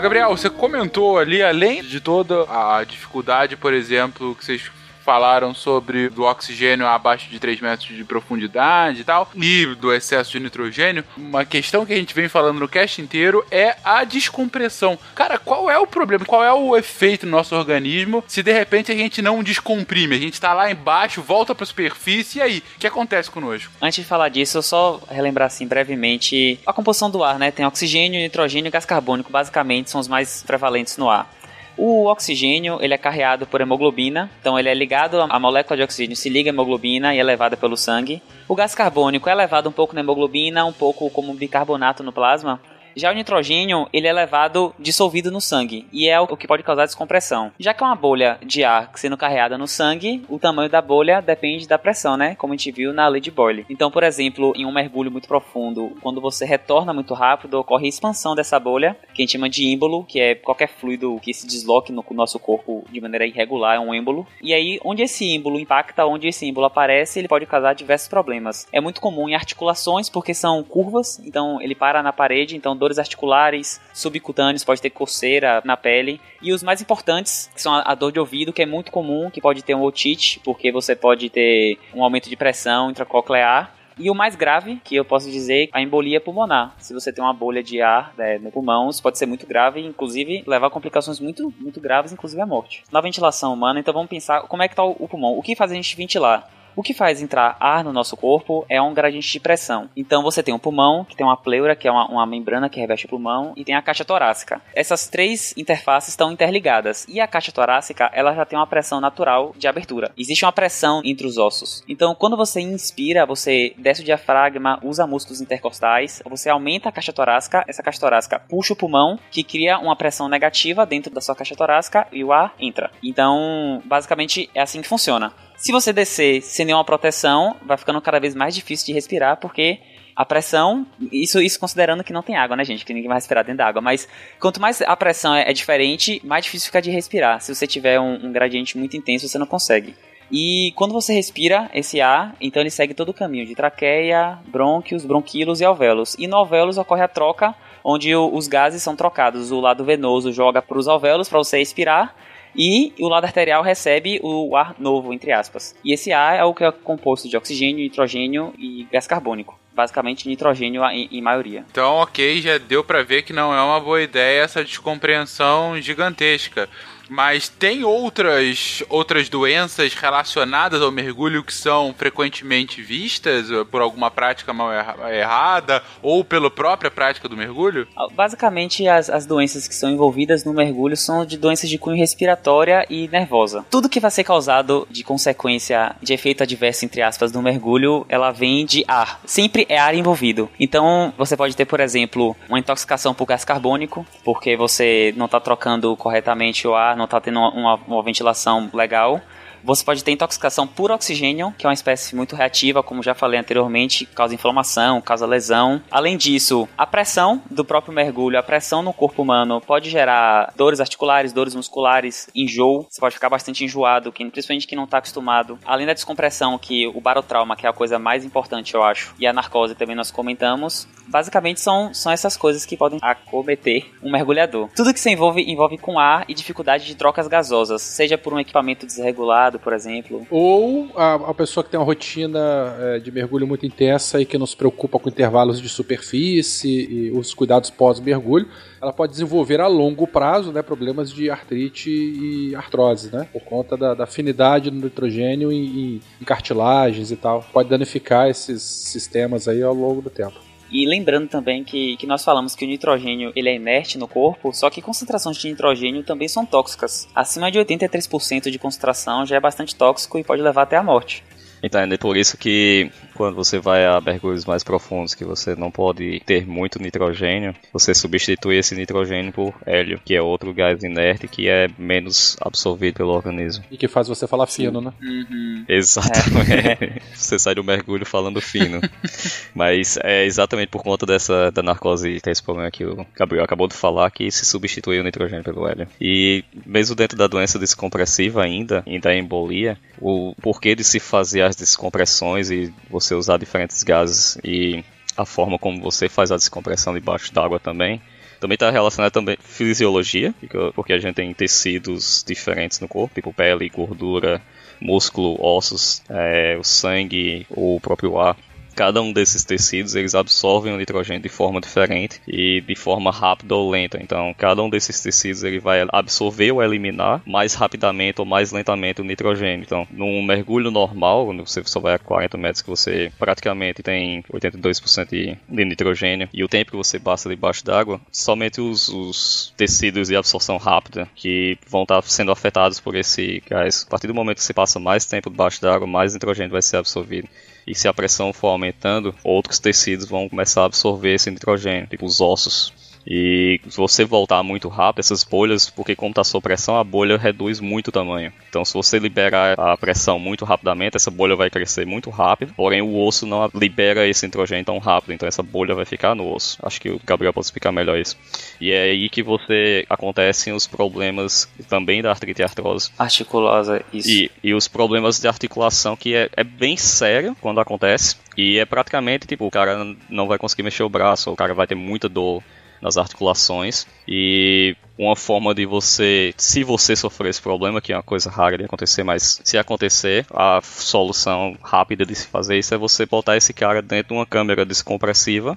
Gabriel, você comentou ali, além de toda a dificuldade, por exemplo, que vocês falaram sobre do oxigênio abaixo de 3 metros de profundidade e tal, e do excesso de nitrogênio. Uma questão que a gente vem falando no cast inteiro é a descompressão. Cara, qual é o problema? Qual é o efeito no nosso organismo se de repente a gente não descomprime? A gente tá lá embaixo, volta pra superfície, e aí? O que acontece conosco? Antes de falar disso, eu só relembrar assim brevemente a composição do ar, né? Tem oxigênio, nitrogênio e gás carbônico, basicamente são os mais prevalentes no ar. O oxigênio ele é carreado por hemoglobina, então ele é ligado à molécula de oxigênio, se liga à hemoglobina e é levada pelo sangue. O gás carbônico é levado um pouco na hemoglobina, um pouco como bicarbonato no plasma, já o nitrogênio, ele é levado dissolvido no sangue e é o que pode causar descompressão. Já que é uma bolha de ar sendo carregada no sangue, o tamanho da bolha depende da pressão, né? Como a gente viu na lei de Boyle. Então, por exemplo, em um mergulho muito profundo, quando você retorna muito rápido, ocorre expansão dessa bolha, que a gente chama de ímbolo, que é qualquer fluido que se desloque no nosso corpo de maneira irregular, é um ímbolo. E aí, onde esse ímbolo impacta, onde esse ímbolo aparece, ele pode causar diversos problemas. É muito comum em articulações, porque são curvas, então ele para na parede, então dores articulares, subcutâneos, pode ter coceira na pele. E os mais importantes, que são a dor de ouvido, que é muito comum, que pode ter um otite, porque você pode ter um aumento de pressão intracoclear. E o mais grave, que eu posso dizer, a embolia pulmonar. Se você tem uma bolha de ar né, no pulmão, isso pode ser muito grave, inclusive levar a complicações muito, muito graves, inclusive a morte. Na ventilação humana, então vamos pensar como é que está o pulmão. O que faz a gente ventilar? O que faz entrar ar no nosso corpo é um gradiente de pressão. Então você tem um pulmão, que tem uma pleura, que é uma, uma membrana que reveste o pulmão, e tem a caixa torácica. Essas três interfaces estão interligadas. E a caixa torácica, ela já tem uma pressão natural de abertura. Existe uma pressão entre os ossos. Então, quando você inspira, você desce o diafragma, usa músculos intercostais, você aumenta a caixa torácica, essa caixa torácica puxa o pulmão, que cria uma pressão negativa dentro da sua caixa torácica e o ar entra. Então, basicamente é assim que funciona. Se você descer sem nenhuma proteção, vai ficando cada vez mais difícil de respirar, porque a pressão, isso, isso considerando que não tem água, né, gente? Que ninguém vai respirar dentro da água. Mas quanto mais a pressão é, é diferente, mais difícil fica de respirar. Se você tiver um, um gradiente muito intenso, você não consegue. E quando você respira esse ar, então ele segue todo o caminho de traqueia, brônquios, bronquilos e alvéolos. E no alvéolos ocorre a troca, onde o, os gases são trocados. O lado venoso joga para os alvéolos para você expirar e o lado arterial recebe o ar novo, entre aspas. E esse ar é o que é composto de oxigênio, nitrogênio e gás carbônico. Basicamente nitrogênio em, maioria. Então, ok, já deu para ver que não é uma boa ideia essa descompreensão gigantesca. Mas tem outras, outras doenças relacionadas ao mergulho que são frequentemente vistas por alguma prática mal errada ou pela própria prática do mergulho? Ah, basicamente, as, as doenças que são envolvidas no mergulho são de doenças de cunho respiratória e nervosa. Tudo que vai ser causado de consequência de efeito adverso, entre aspas, do mergulho, ela vem de ar. Sempre é ar envolvido. Então, você pode ter, por exemplo, uma intoxicação por gás carbônico, porque você não está trocando corretamente o ar não está tendo uma, uma ventilação legal. Você pode ter intoxicação por oxigênio, que é uma espécie muito reativa, como já falei anteriormente, causa inflamação, causa lesão. Além disso, a pressão do próprio mergulho, a pressão no corpo humano pode gerar dores articulares, dores musculares, enjoo. Você pode ficar bastante enjoado, principalmente quem não está acostumado. Além da descompressão, que o barotrauma, que é a coisa mais importante, eu acho, e a narcose também nós comentamos, basicamente são, são essas coisas que podem acometer um mergulhador. Tudo que se envolve envolve com ar e dificuldade de trocas gasosas, seja por um equipamento desregulado, por exemplo. Ou a, a pessoa que tem uma rotina é, de mergulho muito intensa e que não se preocupa com intervalos de superfície e os cuidados pós-mergulho, ela pode desenvolver a longo prazo né, problemas de artrite e artrose, né? Por conta da, da afinidade no nitrogênio em, em cartilagens e tal. Pode danificar esses sistemas aí ao longo do tempo. E lembrando também que, que nós falamos que o nitrogênio ele é inerte no corpo, só que concentrações de nitrogênio também são tóxicas. Acima de 83% de concentração já é bastante tóxico e pode levar até a morte. Então é por isso que quando você vai a mergulhos mais profundos, que você não pode ter muito nitrogênio, você substitui esse nitrogênio por hélio, que é outro gás inerte que é menos absorvido pelo organismo. E que faz você falar fino, né? Uhum. Exatamente. É. você sai do mergulho falando fino. Mas é exatamente por conta dessa da narcose, tem esse problema que o Gabriel acabou de falar, que se substitui o nitrogênio pelo hélio. E mesmo dentro da doença descompressiva ainda, e da embolia, o porquê de se fazer as descompressões e você usar diferentes gases e a forma como você faz a descompressão debaixo d'água também. Também está relacionado também fisiologia, porque a gente tem tecidos diferentes no corpo, tipo pele, gordura, músculo, ossos, é, o sangue, o próprio ar. Cada um desses tecidos eles absorvem o nitrogênio de forma diferente e de forma rápida ou lenta. Então, cada um desses tecidos ele vai absorver ou eliminar mais rapidamente ou mais lentamente o nitrogênio. Então, num mergulho normal, quando você só vai a 40 metros, que você praticamente tem 82% de, nitrogênio e o tempo que você passa debaixo d'água, somente os, os tecidos de absorção rápida que vão estar sendo afetados por esse gás. A partir do momento que você passa mais tempo debaixo d'água, mais nitrogênio vai ser absorvido. E se a pressão for aumentando, outros tecidos vão começar a absorver esse nitrogênio, tipo os ossos. E se você voltar muito rápido, essas bolhas, porque como está sob pressão, a bolha reduz muito o tamanho. Então, se você liberar a pressão muito rapidamente, essa bolha vai crescer muito rápido, porém o osso não libera esse nitrogênio tão rápido, então essa bolha vai ficar no osso. Acho que o Gabriel pode explicar melhor isso. E é aí que você acontecem os problemas também da artrite e artrose. Articulosa, isso. E, e os problemas de articulação, que é, é bem sério quando acontece. E é praticamente tipo, o cara não vai conseguir mexer o braço, o cara vai ter muita dor nas articulações e uma forma de você, se você sofrer esse problema, que é uma coisa rara de acontecer, mas se acontecer, a solução rápida de se fazer isso é você botar esse cara dentro de uma câmera descompressiva.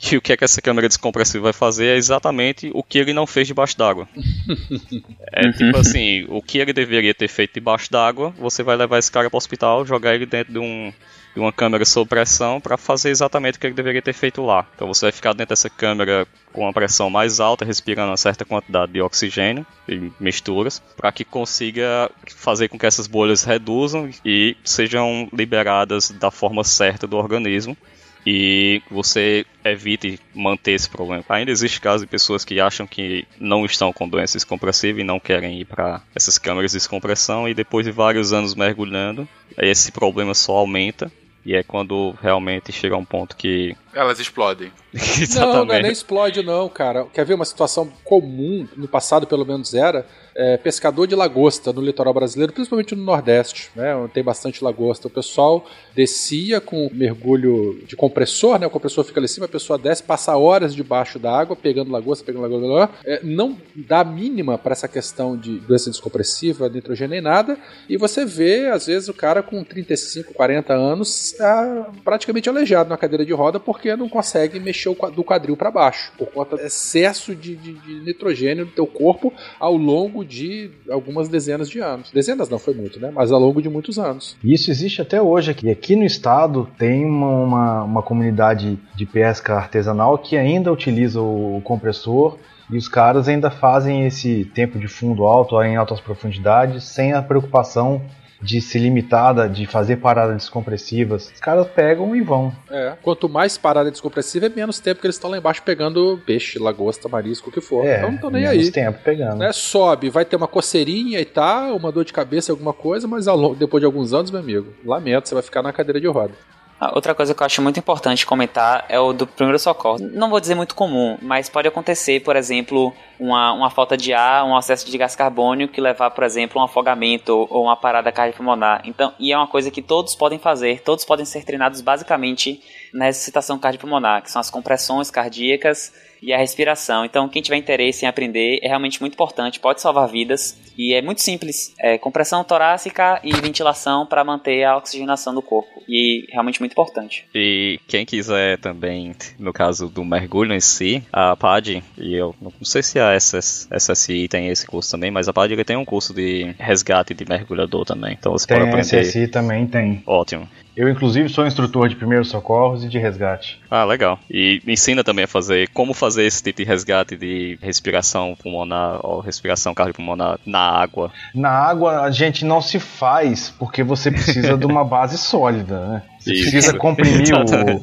E o que é que essa câmera descompressiva vai fazer? É exatamente o que ele não fez debaixo d'água. é tipo assim, o que ele deveria ter feito debaixo d'água, você vai levar esse cara para o hospital, jogar ele dentro de um de uma câmera sob pressão para fazer exatamente o que ele deveria ter feito lá. Então você vai ficar dentro dessa câmera com uma pressão mais alta, respirando uma certa quantidade de oxigênio e misturas, para que consiga fazer com que essas bolhas reduzam e sejam liberadas da forma certa do organismo e você evite manter esse problema. Ainda existe casos de pessoas que acham que não estão com doença descompressiva e não querem ir para essas câmeras de descompressão e depois de vários anos mergulhando, esse problema só aumenta e é quando realmente chega a um ponto que. Elas explodem. não, não é nem explode, não, cara. Quer ver uma situação comum, no passado pelo menos era, é, pescador de lagosta no litoral brasileiro, principalmente no Nordeste, né, onde tem bastante lagosta. O pessoal descia com mergulho de compressor, né, o compressor fica lá em cima, a pessoa desce, passa horas debaixo da água, pegando lagosta, pegando lagosta, é, não dá mínima para essa questão de doença descompressiva, nitrogênio nem nada, e você vê, às vezes, o cara com 35, 40 anos ah, praticamente aleijado na cadeira de roda porque não consegue mexer do quadril para baixo, por conta do excesso de, de, de nitrogênio no teu corpo ao longo de algumas dezenas de anos. Dezenas não foi muito, né? Mas ao longo de muitos anos. Isso existe até hoje aqui. Aqui no estado tem uma, uma, uma comunidade de pesca artesanal que ainda utiliza o compressor e os caras ainda fazem esse tempo de fundo alto em altas profundidades sem a preocupação de se limitar, de fazer paradas descompressivas. Os caras pegam e vão. É. Quanto mais parada descompressiva, é menos tempo que eles estão lá embaixo pegando peixe, lagosta, marisco, o que for. É, então não estão nem menos aí. tempo pegando. Né? Sobe, vai ter uma coceirinha e tal, uma dor de cabeça, alguma coisa, mas depois de alguns anos, meu amigo, lamento, você vai ficar na cadeira de roda. Ah, Outra coisa que eu acho muito importante comentar é o do primeiro socorro. Não vou dizer muito comum, mas pode acontecer, por exemplo, uma, uma falta de ar, um excesso de gás carbônico que levar, por exemplo, um afogamento ou uma parada cardiopulmonar. Então, e é uma coisa que todos podem fazer, todos podem ser treinados basicamente na ressuscitação cardiopulmonar, que são as compressões cardíacas e a respiração. Então, quem tiver interesse em aprender é realmente muito importante, pode salvar vidas e é muito simples. É compressão torácica e ventilação para manter a oxigenação do corpo e realmente muito importante. E quem quiser também, no caso do mergulho em si, a PAD, e eu não sei se a SS, SSI tem esse curso também, mas a PAD tem um curso de resgate de mergulhador também. Então você Tem pode aprender. SSI também tem. Ótimo. Eu, inclusive, sou instrutor de primeiros socorros e de resgate. Ah, legal. E ensina também a fazer como fazer esse tipo de resgate de respiração pulmonar ou respiração cardiopulmonar na água. Na água, a gente não se faz porque você precisa de uma base sólida, né? Você Isso. precisa comprimir o,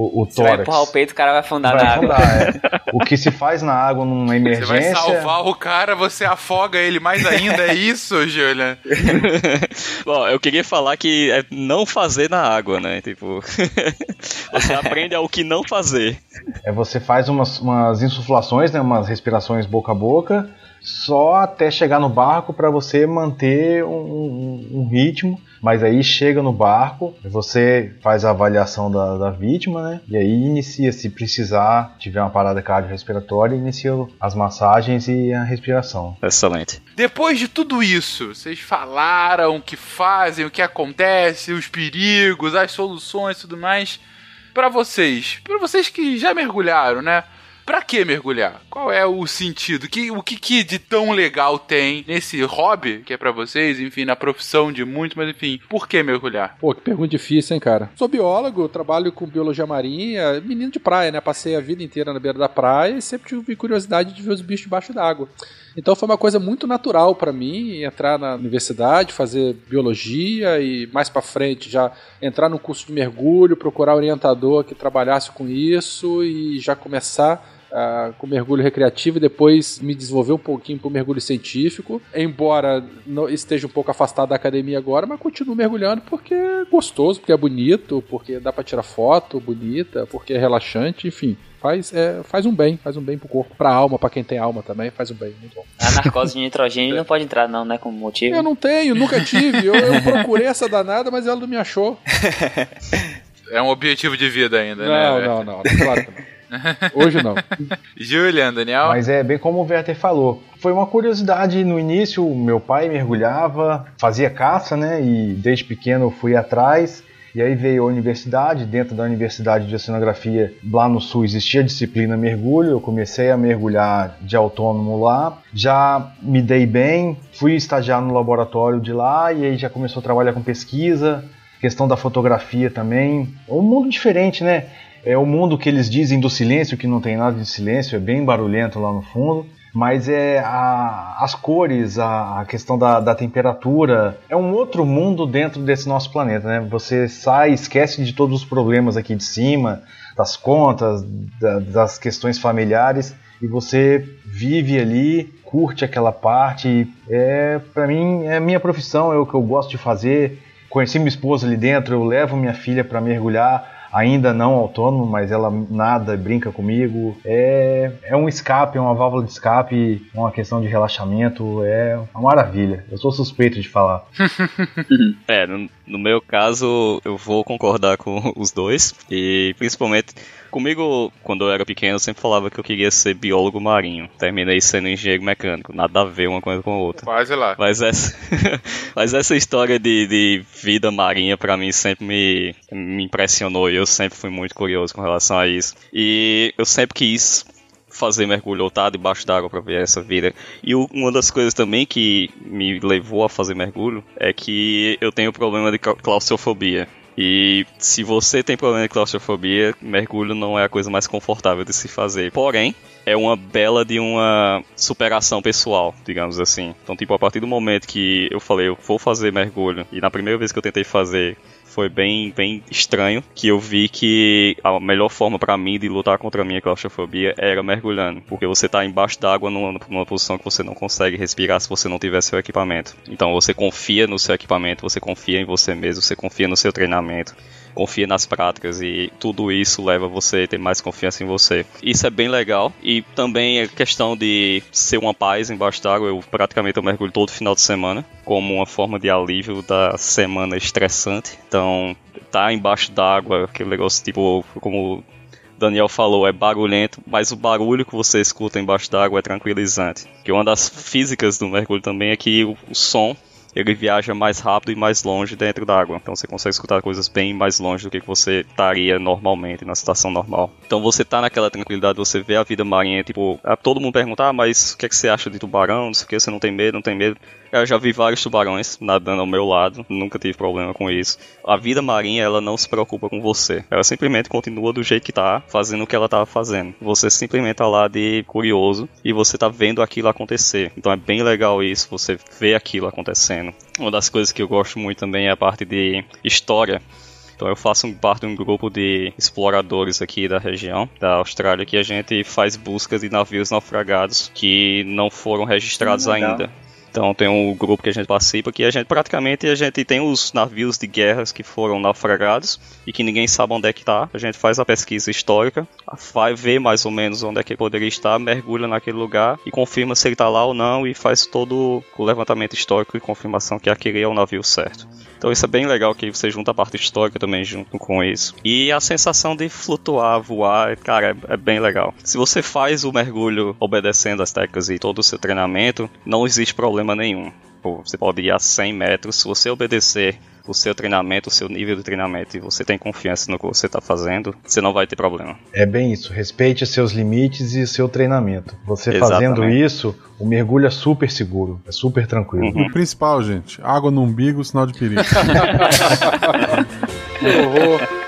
o, o Você vai tórax. empurrar o peito, o cara vai afundar Vai na água. afundar, é. O que se faz na água numa Você emergência. vai salvar o cara, você afoga ele mais ainda, é isso, Julian? Bom, eu queria falar que é não fazer na água, né? Tipo, você aprende ao que não fazer. É você faz umas, umas insuflações, né, umas respirações boca a boca, só até chegar no barco para você manter um, um, um ritmo mas aí chega no barco, você faz a avaliação da, da vítima, né? E aí inicia, se precisar, tiver uma parada cardiorrespiratória, inicia as massagens e a respiração. Excelente. Depois de tudo isso, vocês falaram o que fazem, o que acontece, os perigos, as soluções e tudo mais. Para vocês, para vocês que já mergulharam, né? Pra que mergulhar? Qual é o sentido? Que, o que, que de tão legal tem nesse hobby que é para vocês, enfim, na profissão de muitos, mas enfim, por que mergulhar? Pô, que pergunta difícil, hein, cara? Sou biólogo, trabalho com biologia marinha, menino de praia, né? Passei a vida inteira na beira da praia e sempre tive curiosidade de ver os bichos debaixo d'água. Então foi uma coisa muito natural para mim entrar na universidade, fazer biologia e mais para frente já entrar no curso de mergulho, procurar orientador que trabalhasse com isso e já começar Uh, com mergulho recreativo e depois me desenvolver um pouquinho para o mergulho científico. Embora esteja um pouco afastado da academia agora, mas continuo mergulhando porque é gostoso, porque é bonito, porque dá para tirar foto bonita, porque é relaxante, enfim. Faz, é, faz um bem, faz um bem pro corpo, pra alma, pra quem tem alma também, faz um bem, muito bom. A narcose de nitrogênio não pode entrar, não, né? Como motivo. Eu não tenho, nunca tive. Eu, eu procurei essa danada, mas ela não me achou. É um objetivo de vida ainda, não, né? Não, não, não, claro que não. Hoje não. Julian, Daniel? Mas é bem como o Werther falou. Foi uma curiosidade no início, meu pai mergulhava, fazia caça, né? E desde pequeno eu fui atrás. E aí veio a universidade, dentro da universidade de oceanografia, lá no sul existia a disciplina mergulho, eu comecei a mergulhar de autônomo lá, já me dei bem, fui estagiar no laboratório de lá e aí já começou a trabalhar com pesquisa, questão da fotografia também, um mundo diferente, né? É o mundo que eles dizem do silêncio, que não tem nada de silêncio, é bem barulhento lá no fundo. Mas é a, as cores, a, a questão da, da, temperatura, é um outro mundo dentro desse nosso planeta, né? Você sai, esquece de todos os problemas aqui de cima, das contas, da, das questões familiares, e você vive ali, curte aquela parte. É, para mim, é minha profissão, é o que eu gosto de fazer. Conheci minha esposa ali dentro, eu levo minha filha para mergulhar ainda não autônomo, mas ela nada, brinca comigo. É, é um escape, é uma válvula de escape, é uma questão de relaxamento, é uma maravilha. Eu sou suspeito de falar. é, no, no meu caso, eu vou concordar com os dois, e principalmente Comigo, quando eu era pequeno, eu sempre falava que eu queria ser biólogo marinho. Terminei sendo engenheiro mecânico. Nada a ver uma coisa com a outra. Quase lá. Mas essa, mas essa história de, de vida marinha, para mim, sempre me, me impressionou. E eu sempre fui muito curioso com relação a isso. E eu sempre quis fazer mergulho ou estar tá debaixo d'água para ver essa vida. E uma das coisas também que me levou a fazer mergulho é que eu tenho problema de claustrofobia. E se você tem problema de claustrofobia, mergulho não é a coisa mais confortável de se fazer. Porém, é uma bela de uma superação pessoal, digamos assim. Então, tipo, a partir do momento que eu falei, eu vou fazer mergulho, e na primeira vez que eu tentei fazer, foi bem, bem estranho que eu vi que a melhor forma para mim de lutar contra a minha claustrofobia era mergulhando, porque você tá embaixo d'água numa, numa posição que você não consegue respirar se você não tiver seu equipamento. Então você confia no seu equipamento, você confia em você mesmo, você confia no seu treinamento confia nas práticas e tudo isso leva você a ter mais confiança em você. Isso é bem legal e também é questão de ser uma paz embaixo d'água. Eu praticamente eu mergulho todo final de semana como uma forma de alívio da semana estressante. Então, tá embaixo d'água, aquele negócio tipo como Daniel falou, é barulhento, mas o barulho que você escuta embaixo d'água é tranquilizante. Que uma das físicas do mergulho também é que o som ele viaja mais rápido e mais longe dentro d'água. Então você consegue escutar coisas bem mais longe do que você estaria normalmente na situação normal. Então você tá naquela tranquilidade, você vê a vida marinha, tipo, todo mundo pergunta, ah, mas o que, é que você acha de tubarão? Não sei o que, você não tem medo, não tem medo. Eu já vi vários tubarões nadando ao meu lado, nunca tive problema com isso. A vida marinha, ela não se preocupa com você. Ela simplesmente continua do jeito que tá, fazendo o que ela tava fazendo. Você simplesmente tá lá de curioso e você tá vendo aquilo acontecer. Então é bem legal isso, você vê aquilo acontecendo. Uma das coisas que eu gosto muito também é a parte de história. Então eu faço parte de um grupo de exploradores aqui da região da Austrália que a gente faz buscas de navios naufragados que não foram registrados ainda. Então tem um grupo que a gente participa que a gente praticamente a gente tem os navios de guerras que foram naufragados e que ninguém sabe onde é que tá. A gente faz a pesquisa histórica, vai ver mais ou menos onde é que poderia estar, mergulha naquele lugar e confirma se ele tá lá ou não e faz todo o levantamento histórico e confirmação que aquele é o navio certo. Então isso é bem legal que você junta a parte histórica também junto com isso. E a sensação de flutuar, voar, cara, é, é bem legal. Se você faz o mergulho obedecendo as técnicas e todo o seu treinamento, não existe problema nenhum. Você pode ir a 100 metros, se você obedecer o seu treinamento, o seu nível de treinamento e você tem confiança no que você está fazendo, você não vai ter problema. É bem isso. Respeite seus limites e seu treinamento. Você Exatamente. fazendo isso, o mergulho é super seguro, é super tranquilo. Uhum. O principal, gente, água no umbigo, sinal de perigo. que horror.